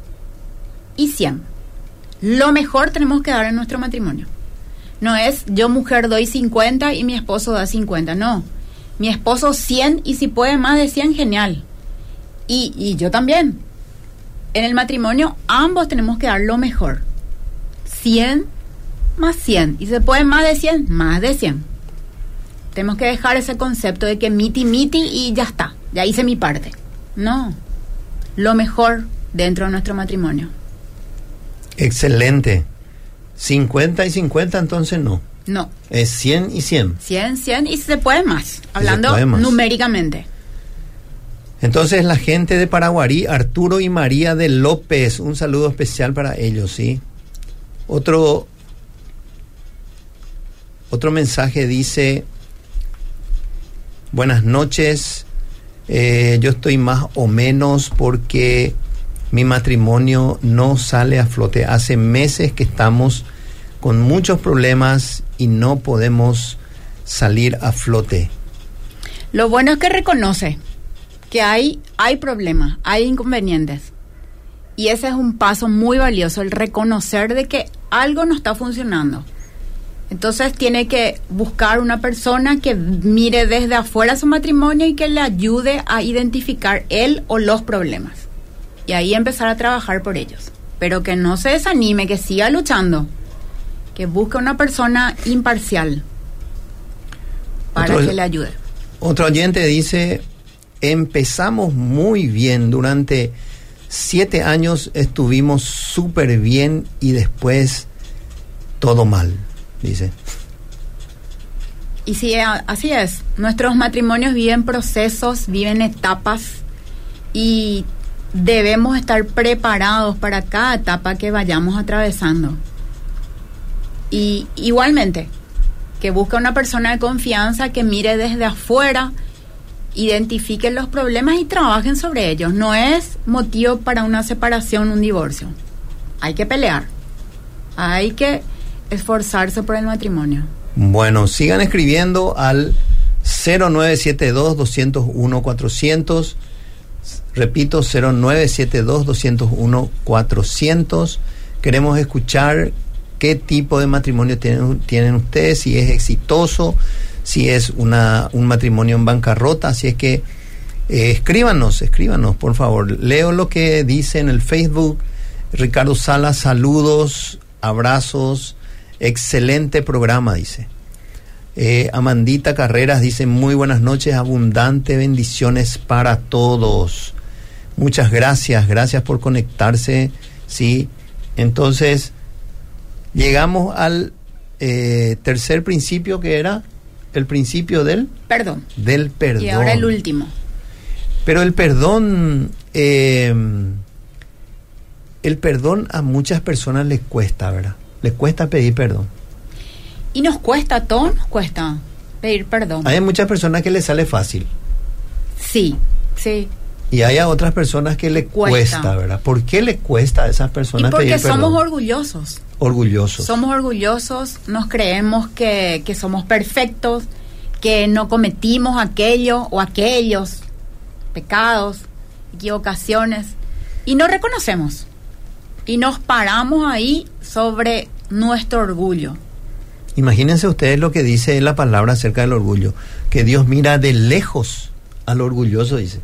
Speaker 9: y 100. Lo mejor tenemos que dar en nuestro matrimonio. No es yo mujer doy 50 y mi esposo da 50, no. Mi esposo 100 y si puede más de 100, genial. Y, y yo también. En el matrimonio ambos tenemos que dar lo mejor. 100 más 100. Y se puede más de 100, más de 100. Tenemos que dejar ese concepto de que miti miti y ya está, ya hice mi parte. No, lo mejor dentro de nuestro matrimonio.
Speaker 3: Excelente. 50 y 50, entonces no.
Speaker 9: No.
Speaker 3: Es 100 y 100.
Speaker 9: 100, 100 y se puede más, hablando
Speaker 3: puede más.
Speaker 9: numéricamente.
Speaker 3: Entonces la gente de Paraguarí, Arturo y María de López, un saludo especial para ellos, ¿sí? Otro, otro mensaje dice, buenas noches, eh, yo estoy más o menos porque mi matrimonio no sale a flote. Hace meses que estamos con muchos problemas y no podemos salir a flote.
Speaker 9: Lo bueno es que reconoce que hay, hay problemas, hay inconvenientes. Y ese es un paso muy valioso, el reconocer de que algo no está funcionando. Entonces tiene que buscar una persona que mire desde afuera su matrimonio y que le ayude a identificar él o los problemas. Y ahí empezar a trabajar por ellos. Pero que no se desanime, que siga luchando. Que busque una persona imparcial para
Speaker 3: Otro-
Speaker 9: que le ayude.
Speaker 3: Otro oyente dice, empezamos muy bien, durante siete años estuvimos súper bien y después todo mal, dice.
Speaker 9: Y sí, así es. Nuestros matrimonios viven procesos, viven etapas y debemos estar preparados para cada etapa que vayamos atravesando. Y igualmente, que busque una persona de confianza que mire desde afuera, identifique los problemas y trabajen sobre ellos. No es motivo para una separación, un divorcio. Hay que pelear. Hay que esforzarse por el matrimonio.
Speaker 3: Bueno, sigan escribiendo al 0972-201-400. Repito, 0972-201-400. Queremos escuchar qué tipo de matrimonio tienen, tienen ustedes, si es exitoso, si es una, un matrimonio en bancarrota. Así es que eh, escríbanos, escríbanos, por favor. Leo lo que dice en el Facebook. Ricardo Salas, saludos, abrazos, excelente programa, dice. Eh, Amandita Carreras dice muy buenas noches, abundante bendiciones para todos. Muchas gracias, gracias por conectarse. Sí, entonces llegamos al eh, tercer principio que era el principio del
Speaker 9: Perdón.
Speaker 3: del perdón.
Speaker 9: Y ahora el último.
Speaker 3: Pero el perdón, eh, el perdón a muchas personas les cuesta, ¿verdad? Les cuesta pedir perdón.
Speaker 9: Y nos cuesta, a todos nos cuesta pedir perdón.
Speaker 3: Hay muchas personas que les sale fácil
Speaker 9: Sí, sí.
Speaker 3: Y hay a otras personas que le cuesta,
Speaker 9: Cuesta.
Speaker 3: ¿verdad? ¿Por qué le cuesta a esas
Speaker 9: Y
Speaker 3: personas
Speaker 9: porque
Speaker 3: pedir perdón?
Speaker 9: somos orgullosos.
Speaker 3: orgullosos.
Speaker 9: Somos orgullosos, nos creemos que, que somos perfectos, que no cometimos aquello o aquellos pecados, equivocaciones, y no reconocemos. Y nos paramos ahí sobre nuestro orgullo.
Speaker 3: Imagínense ustedes lo que dice la palabra acerca del orgullo, que Dios mira de lejos al orgulloso, dice.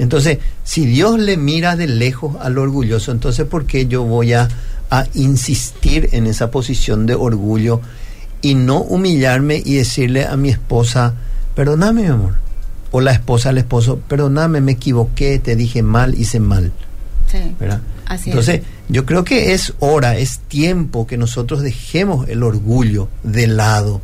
Speaker 3: Entonces, si Dios le mira de lejos al orgulloso, entonces ¿por qué yo voy a, a insistir en esa posición de orgullo y no humillarme y decirle a mi esposa, perdóname mi amor? O la esposa al esposo, perdóname, me equivoqué, te dije mal, hice mal.
Speaker 9: Sí,
Speaker 3: ¿verdad?
Speaker 9: así
Speaker 3: Entonces,
Speaker 9: es.
Speaker 3: yo creo que es hora, es tiempo que nosotros dejemos el orgullo de lado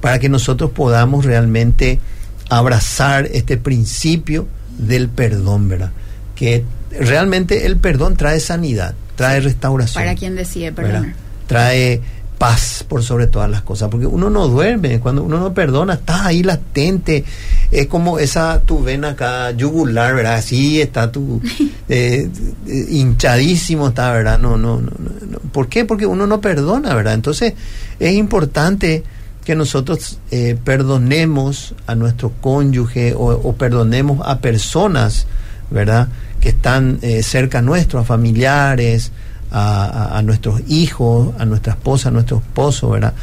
Speaker 3: para que nosotros podamos realmente abrazar este principio del perdón, ¿verdad? Que realmente el perdón trae sanidad, trae restauración.
Speaker 9: Para quien decide
Speaker 3: ¿verdad?
Speaker 9: perdonar.
Speaker 3: Trae paz por sobre todas las cosas, porque uno no duerme, cuando uno no perdona, está ahí latente, es como esa tu vena acá yugular, ¿verdad? Así está tu eh, eh, hinchadísimo está, ¿verdad? No, no, no, no. ¿Por qué? Porque uno no perdona, ¿verdad? Entonces es importante que nosotros eh, perdonemos a nuestro cónyuge o, o perdonemos a personas, ¿verdad? Que están eh, cerca nuestro, a familiares, a, a- a nuestros hijos, a nuestra esposa, a nuestro esposo, ¿verdad?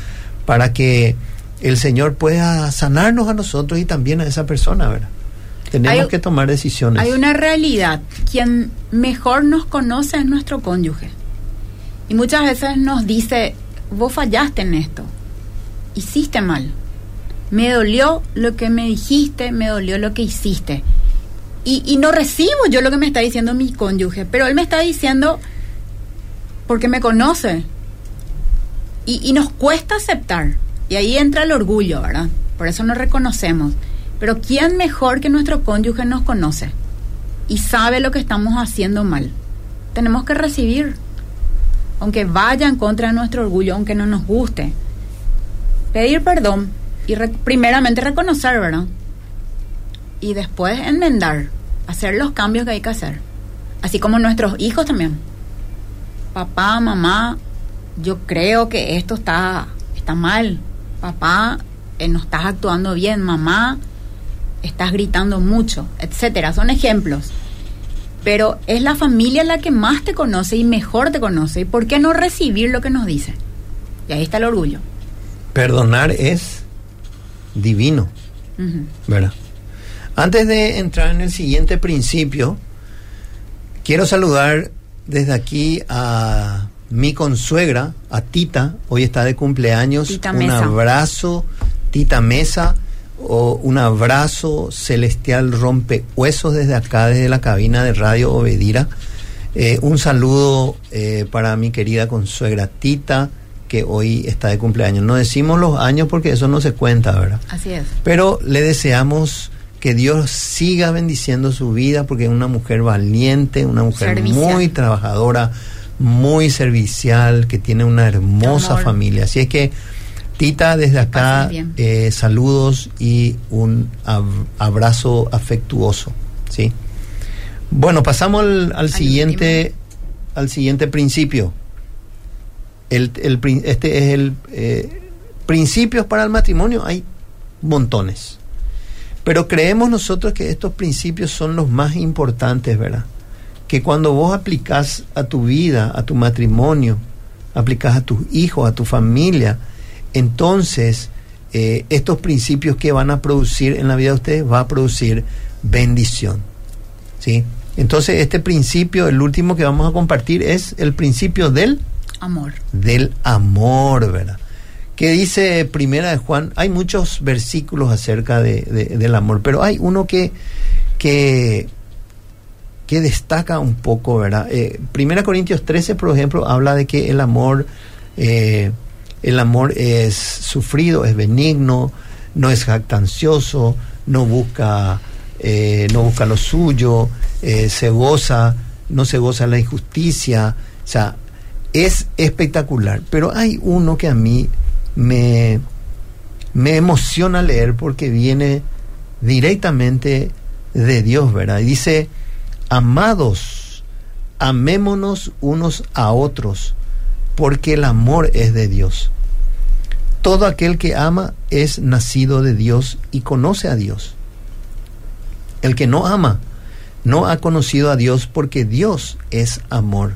Speaker 3: Para que el Señor pueda sanarnos a nosotros y también a esa persona, ¿verdad? Tenemos
Speaker 9: Hay-
Speaker 3: que tomar decisiones.
Speaker 9: Hay una realidad. Quien mejor nos conoce es nuestro cónyuge. Y muchas veces nos dice, vos fallaste en esto. Hiciste mal. Me dolió lo que me dijiste, me dolió lo que hiciste. Y, y no recibo yo lo que me está diciendo mi cónyuge, pero él me está diciendo porque me conoce. Y, y nos cuesta aceptar. Y ahí entra el orgullo, ¿verdad? Por eso nos reconocemos. Pero ¿quién mejor que nuestro cónyuge nos conoce? Y sabe lo que estamos haciendo mal. Tenemos que recibir. Aunque vaya en contra de nuestro orgullo, aunque no nos guste. Pedir perdón y re- primeramente reconocer, ¿verdad? Y después enmendar. Hacer los cambios que hay que hacer. Así como nuestros hijos también. Papá, mamá, yo creo que esto está, está mal. Papá, eh, no estás actuando bien. Mamá, estás gritando mucho, etcétera. Son ejemplos. Pero es la familia la que más te conoce y mejor te conoce. ¿Y por qué no recibir lo que nos dice? Y ahí está el orgullo.
Speaker 3: Perdonar es divino. ¿verdad? Antes de entrar en el siguiente principio, quiero saludar desde aquí a mi consuegra, a Tita, hoy está de cumpleaños.
Speaker 9: Tita
Speaker 3: un
Speaker 9: Mesa.
Speaker 3: abrazo, Tita Mesa, o un abrazo celestial rompehuesos desde acá, desde la cabina de Radio Obedira. Eh, un saludo eh, para mi querida consuegra Tita, que hoy está de cumpleaños. No decimos los años porque eso no se cuenta, ¿verdad?
Speaker 9: Así es.
Speaker 3: Pero le deseamos que Dios siga bendiciendo su vida porque es una mujer valiente, una mujer
Speaker 9: Servicial.
Speaker 3: muy trabajadora, muy servicial, que tiene una hermosa
Speaker 9: Amor.
Speaker 3: familia. Así es que, Tita, desde acá, eh, saludos y un ab- abrazo afectuoso. ¿sí? Bueno, pasamos al, al siguiente, al siguiente principio. El, este es el eh, principios para el matrimonio, hay montones. Pero creemos nosotros que estos principios son los más importantes, ¿verdad? Que cuando vos aplicás a tu vida, a tu matrimonio, aplicás a tus hijos, a tu familia, entonces eh, estos principios que van a producir en la vida de ustedes va a producir bendición. ¿Sí? Entonces este principio, el último que vamos a compartir es el principio del Del amor, ¿verdad? Que dice Primera de Juan, hay muchos versículos acerca de, de- del amor, pero hay uno que, que, que destaca un poco, ¿verdad? Eh, Primera Corintios 13, por ejemplo, habla de que el amor, eh, el amor es sufrido, es benigno, no es jactancioso, no busca, eh, no busca lo suyo, se goza, no se goza la injusticia, o sea, es espectacular. Pero hay uno que a mí me, me emociona leer porque viene directamente de Dios, ¿verdad? Y dice, amados, amémonos unos a otros, porque el amor es de Dios. Todo aquel que ama es nacido de Dios y conoce a Dios. El que no ama no ha conocido a Dios porque Dios es amor.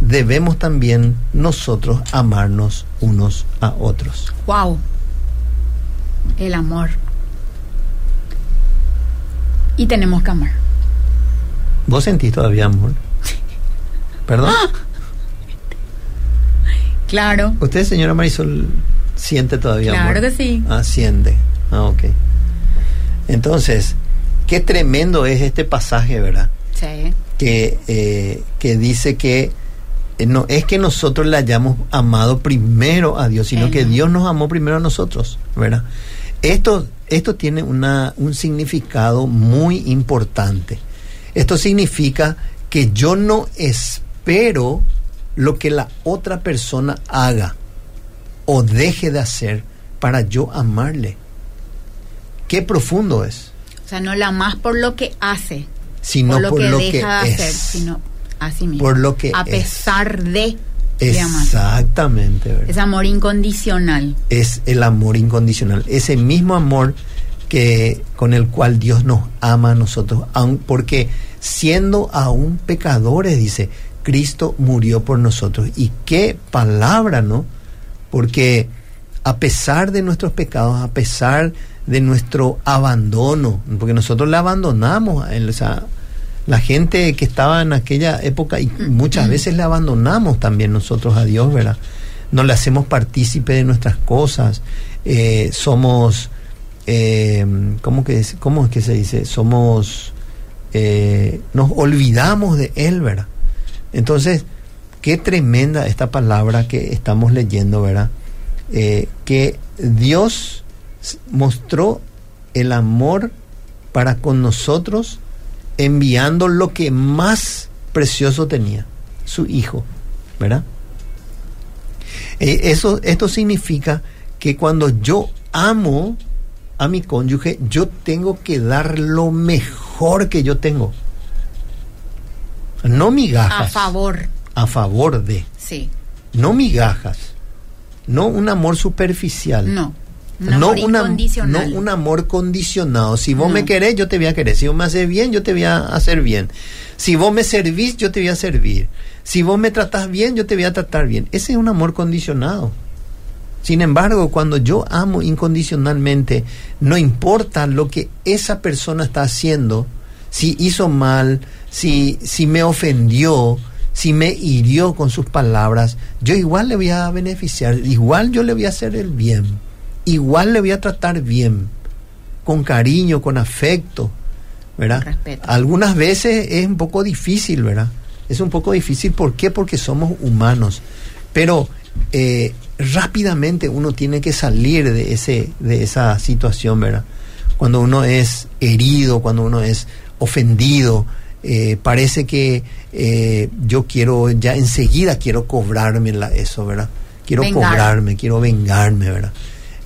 Speaker 3: debemos también nosotros amarnos unos a otros.
Speaker 9: Wow. El amor. Y tenemos que amar.
Speaker 3: ¿Vos sentís todavía amor? ¿Perdón?
Speaker 9: Claro.
Speaker 3: ¿Usted, señora Marisol, siente todavía amor?
Speaker 9: Claro que sí.
Speaker 3: Ah, siente. Ah, ok. Entonces, qué tremendo es este pasaje, ¿verdad?
Speaker 9: Sí.
Speaker 3: Que, eh, que dice que no es que nosotros le hayamos amado primero a Dios, sino
Speaker 9: Él
Speaker 3: que. Dios nos amó primero a nosotros, ¿verdad? Esto, esto tiene una, un significado muy importante. Esto significa que yo no espero lo que la otra persona haga o deje de hacer para yo amarle. Qué profundo es.
Speaker 9: O sea, no la más por lo que hace,
Speaker 3: Sino
Speaker 9: por lo
Speaker 3: por
Speaker 9: que
Speaker 3: lo
Speaker 9: deja
Speaker 3: que
Speaker 9: de hacer,
Speaker 3: es.
Speaker 9: sino así mismo.
Speaker 3: Por lo que
Speaker 9: A
Speaker 3: es.
Speaker 9: pesar de, de.
Speaker 3: Exactamente, ¿verdad?
Speaker 9: Es amor incondicional.
Speaker 3: es el amor incondicional, ese mismo amor que con el cual Dios nos ama a nosotros, aun- porque siendo aún pecadores, dice, Cristo murió por nosotros. Y qué palabra, ¿no? Porque a pesar de nuestros pecados, a pesar de nuestro abandono, porque nosotros le abandonamos a él, o sea, la gente que estaba en aquella época y muchas veces le abandonamos también nosotros a Dios, ¿verdad? No le hacemos partícipe de nuestras cosas, eh, somos, eh, ¿cómo, que es, ¿cómo es que se dice? Somos, eh, nos olvidamos de Él, ¿verdad? Entonces, qué tremenda esta palabra que estamos leyendo, ¿verdad? Que Dios mostró el amor para con nosotros enviando lo que más precioso tenía, su hijo, ¿verdad? Eh, eso, esto significa que cuando yo amo a mi cónyuge, yo tengo que dar lo mejor que yo tengo. No migajas.
Speaker 9: A favor.
Speaker 3: A favor de.
Speaker 9: Sí.
Speaker 3: No migajas. No un amor superficial.
Speaker 9: No. Un
Speaker 3: no, una- no un amor condicionado. Si vos
Speaker 9: No.
Speaker 3: me querés, yo te voy a querer. Si vos me haces bien, yo te voy a hacer bien. Si vos me servís, yo te voy a servir. Si vos me tratás bien, yo te voy a tratar bien. Ese es un amor condicionado. Sin embargo, cuando yo amo incondicionalmente, no importa lo que esa persona está haciendo, si hizo mal, si, si me ofendió, si me hirió con sus palabras, yo igual le voy a beneficiar, igual yo le voy a hacer el bien, igual le voy a tratar bien, con cariño, con afecto, ¿verdad?
Speaker 9: Respeto.
Speaker 3: Algunas veces es un poco difícil, ¿verdad? Es un poco difícil, ¿por qué? Porque somos humanos. Pero eh, rápidamente uno tiene que salir de, ese, de esa situación, ¿verdad? Cuando uno es herido, cuando uno es ofendido, eh, parece que eh, yo quiero, ya enseguida quiero cobrarme la- eso, ¿verdad? Quiero
Speaker 9: Vengar.
Speaker 3: cobrarme, quiero vengarme, ¿verdad?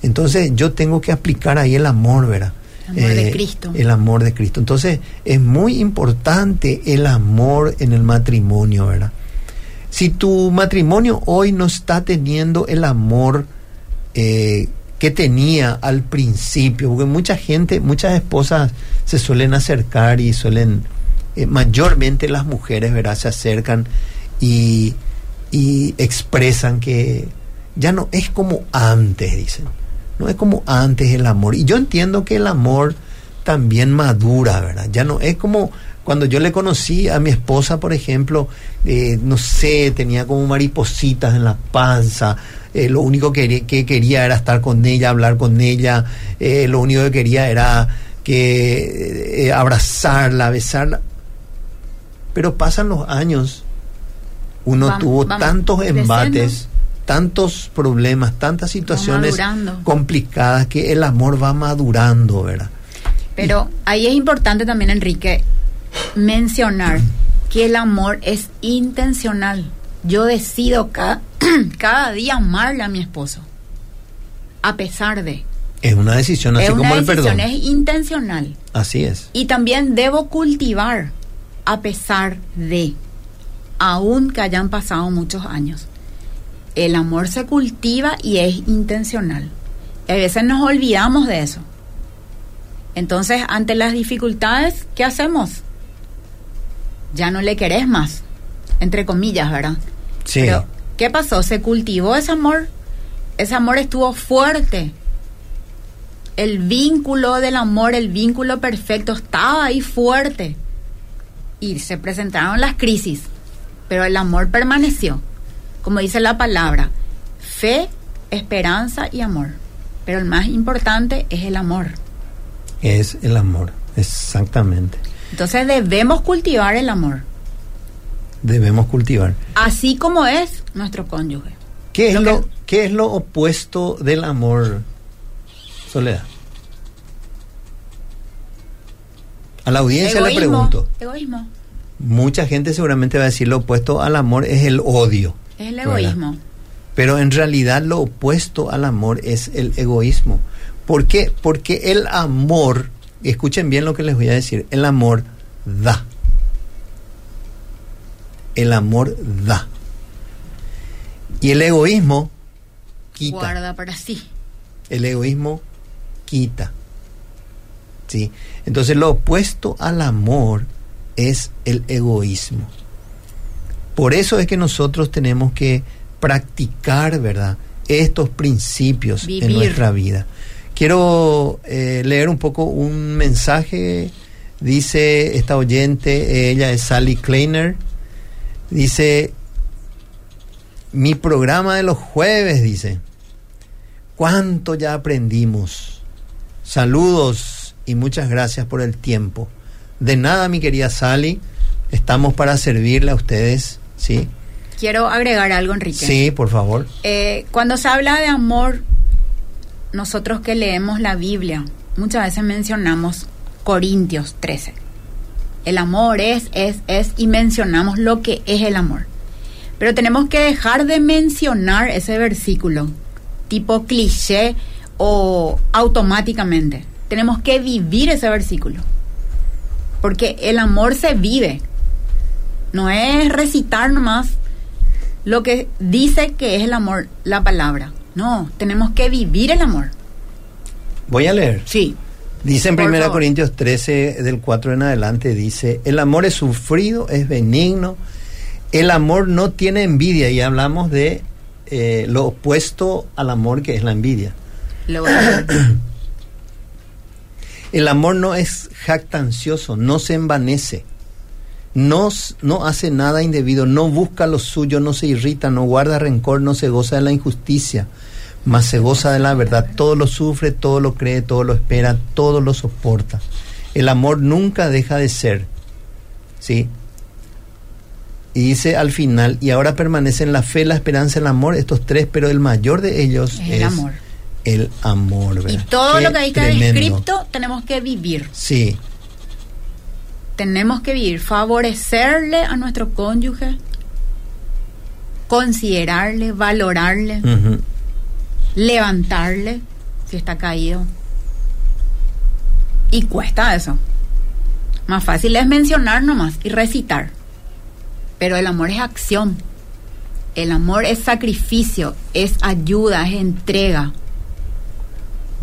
Speaker 3: Entonces yo tengo que aplicar ahí el amor, ¿verdad?
Speaker 9: El amor de
Speaker 3: Eh,
Speaker 9: Cristo.
Speaker 3: El amor de Cristo. Entonces es muy importante el amor en el matrimonio, ¿verdad? Si tu matrimonio hoy no está teniendo el amor eh, que tenía al principio, porque mucha gente, muchas esposas se suelen acercar y suelen, eh, mayormente las mujeres, ¿verdad? Se acercan y, y expresan que ya no es como antes, dicen. No es como antes el amor. Y yo entiendo que el amor también madura, ¿verdad? Ya no es como cuando yo le conocí a mi esposa, por ejemplo, eh, no sé, tenía como maripositas en la panza, eh, lo único que, quería- que quería era estar con ella, hablar con ella, eh, lo único que quería era que abrazarla, besarla. Pero pasan los años, uno tuvo
Speaker 9: vamos
Speaker 3: tantos embates, tantos problemas, tantas situaciones complicadas que el amor va madurando, ¿verdad?
Speaker 9: Pero ahí es importante también, Enrique, mencionar que el amor es intencional. Yo decido cada, cada día amarle a mi esposo, a pesar de.
Speaker 3: Es una decisión así
Speaker 9: es una
Speaker 3: como el
Speaker 9: decisión,
Speaker 3: perdón.
Speaker 9: es intencional.
Speaker 3: Así es.
Speaker 9: Y también debo cultivar a pesar de, aun que hayan pasado muchos años. El amor se cultiva y es intencional. Y a veces nos olvidamos de eso. Entonces, ante las dificultades, ¿qué hacemos? Ya no le querés más, entre comillas, ¿verdad?
Speaker 3: Sí.
Speaker 9: Pero, ¿qué pasó? Se cultivó ese amor. Ese amor estuvo fuerte. El vínculo del amor, el vínculo perfecto, estaba ahí fuerte. Y se presentaron las crisis. Pero el amor permaneció. Como dice la palabra, fe, esperanza y amor. Pero el más importante es el amor.
Speaker 3: Es el amor, exactamente.
Speaker 9: Entonces debemos cultivar el amor.
Speaker 3: Debemos cultivar.
Speaker 9: Así como es nuestro cónyuge.
Speaker 3: ¿Qué es
Speaker 9: Lo
Speaker 3: lo,
Speaker 9: que-
Speaker 3: qué es lo opuesto del amor, Soledad? A la audiencia le pregunto.
Speaker 9: Egoísmo.
Speaker 3: Mucha gente seguramente va a decir lo opuesto al amor es el odio.
Speaker 9: Es el
Speaker 3: ¿verdad?
Speaker 9: egoísmo.
Speaker 3: Pero en realidad lo opuesto al amor es el egoísmo. ¿Por qué? Porque el amor, escuchen bien lo que les voy a decir, el amor da. El amor da. Y el egoísmo quita.
Speaker 9: Guarda para sí.
Speaker 3: El egoísmo quita. ¿Sí? Entonces lo opuesto al amor es el egoísmo. Por eso es que nosotros tenemos que practicar, ¿verdad? estos principios
Speaker 9: Vivir.
Speaker 3: en nuestra vida. Quiero eh, leer un poco un mensaje, dice esta oyente, ella es Sally Kleiner, dice, mi programa de los jueves, dice, ¿cuánto ya aprendimos? Saludos y muchas gracias por el tiempo. De nada, mi querida Sally, estamos para servirle a ustedes, ¿sí?
Speaker 9: Quiero agregar algo, Enrique.
Speaker 3: Sí, por favor.
Speaker 9: Eh, cuando se habla de amor, nosotros que leemos la Biblia, muchas veces mencionamos Corintios 13. El amor es, es, es, y mencionamos lo que es el amor. Pero tenemos que dejar de mencionar ese versículo, tipo cliché o automáticamente. Tenemos que vivir ese versículo. Porque el amor se vive. No es recitar nomás lo que dice que es el amor, la palabra. No, tenemos que vivir el amor.
Speaker 3: Voy a leer.
Speaker 9: Sí.
Speaker 3: Dice en
Speaker 9: Por
Speaker 3: 1
Speaker 9: favor.
Speaker 3: Corintios 13, del 4 en adelante, dice, el amor es sufrido, es benigno, el amor no tiene envidia, y hablamos de eh, lo opuesto al amor que es la envidia.
Speaker 9: Lo.
Speaker 3: El amor no es jactancioso, no se envanece, no, no hace nada indebido, no busca lo suyo, no se irrita, no guarda rencor, no se goza de la injusticia, mas se goza de la verdad. Todo lo sufre, todo lo cree, todo lo espera, todo lo soporta. El amor nunca deja de ser. ¿Sí? Y dice al final, y ahora permanecen la fe, la esperanza, el amor, estos tres, pero el mayor de ellos
Speaker 9: Es el amor.
Speaker 3: el amor.
Speaker 9: Y
Speaker 3: ¿verdad?
Speaker 9: todo
Speaker 3: Qué
Speaker 9: lo que ahí está descrito tenemos que vivir.
Speaker 3: Sí,
Speaker 9: Tenemos que vivir, favorecerle a nuestro cónyuge, considerarle, valorarle, levantarle si está caído. Y cuesta eso. Más fácil es mencionar nomás y recitar. Pero el amor es acción. El amor es sacrificio, es ayuda, es entrega.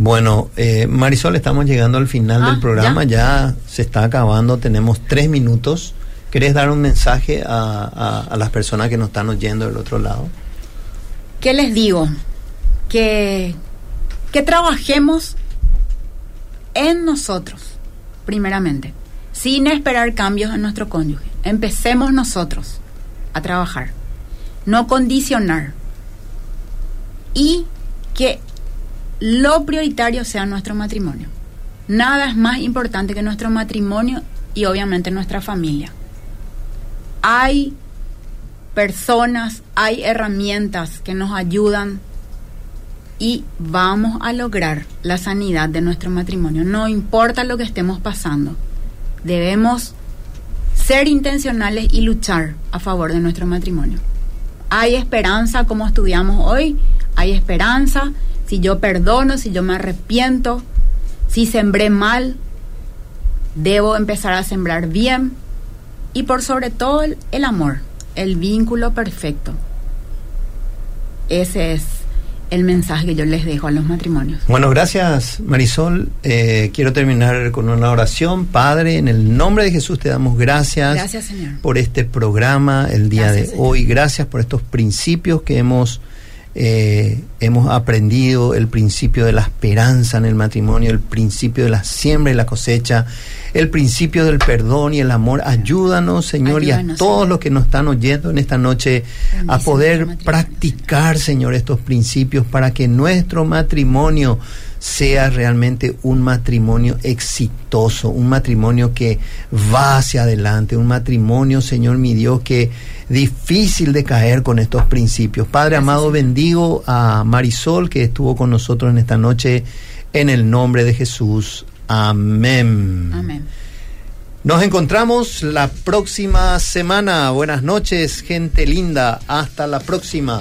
Speaker 3: Bueno, eh, Marisol, estamos llegando al final
Speaker 9: Ah,
Speaker 3: del programa, ya. se está acabando, tenemos tres minutos. ¿Querés dar un mensaje a, a- a las personas que nos están oyendo del otro lado?
Speaker 9: ¿Qué les digo? Que, que trabajemos en nosotros, primeramente, sin esperar cambios en nuestro cónyuge. Empecemos nosotros a trabajar, no condicionar. Y que lo prioritario sea nuestro matrimonio. Nada es más importante que nuestro matrimonio y obviamente nuestra familia. Hay personas, hay herramientas que nos ayudan y vamos a lograr la sanidad de nuestro matrimonio. No importa lo que estemos pasando, debemos ser intencionales y luchar a favor de nuestro matrimonio. Hay esperanza, como estudiamos hoy, hay esperanza. Si yo perdono, si yo me arrepiento, si sembré mal, debo empezar a sembrar bien. Y por sobre todo el, el amor, el vínculo perfecto. Ese es el mensaje que yo les dejo a los matrimonios.
Speaker 3: Bueno, gracias Marisol. Eh, quiero terminar con una oración. Padre, en el nombre de Jesús te damos gracias,
Speaker 9: Gracias, Señor.
Speaker 3: por este programa el día
Speaker 9: Gracias,
Speaker 3: de
Speaker 9: Señor.
Speaker 3: hoy. Gracias por estos principios que hemos, eh, hemos aprendido, el principio de la esperanza en el matrimonio, el principio de la siembra y la cosecha, el principio del perdón y el amor. Ayúdanos, Señor, y a todos
Speaker 9: Señor.
Speaker 3: los que nos están oyendo en esta noche a poder practicar, Señor, estos principios para que nuestro matrimonio sea realmente un matrimonio exitoso, un matrimonio que va hacia adelante, un matrimonio, Señor mi Dios, que difícil de caer con estos principios. Padre amado, bendigo a Marisol que estuvo con nosotros en esta noche en el nombre de Jesús. Amén.
Speaker 9: Amén.
Speaker 3: Nos encontramos la próxima semana. Buenas noches, gente linda. Hasta la próxima.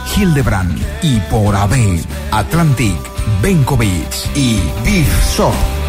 Speaker 2: Hildebrand y por AB, Atlantic, Benkovic y Beef Shop.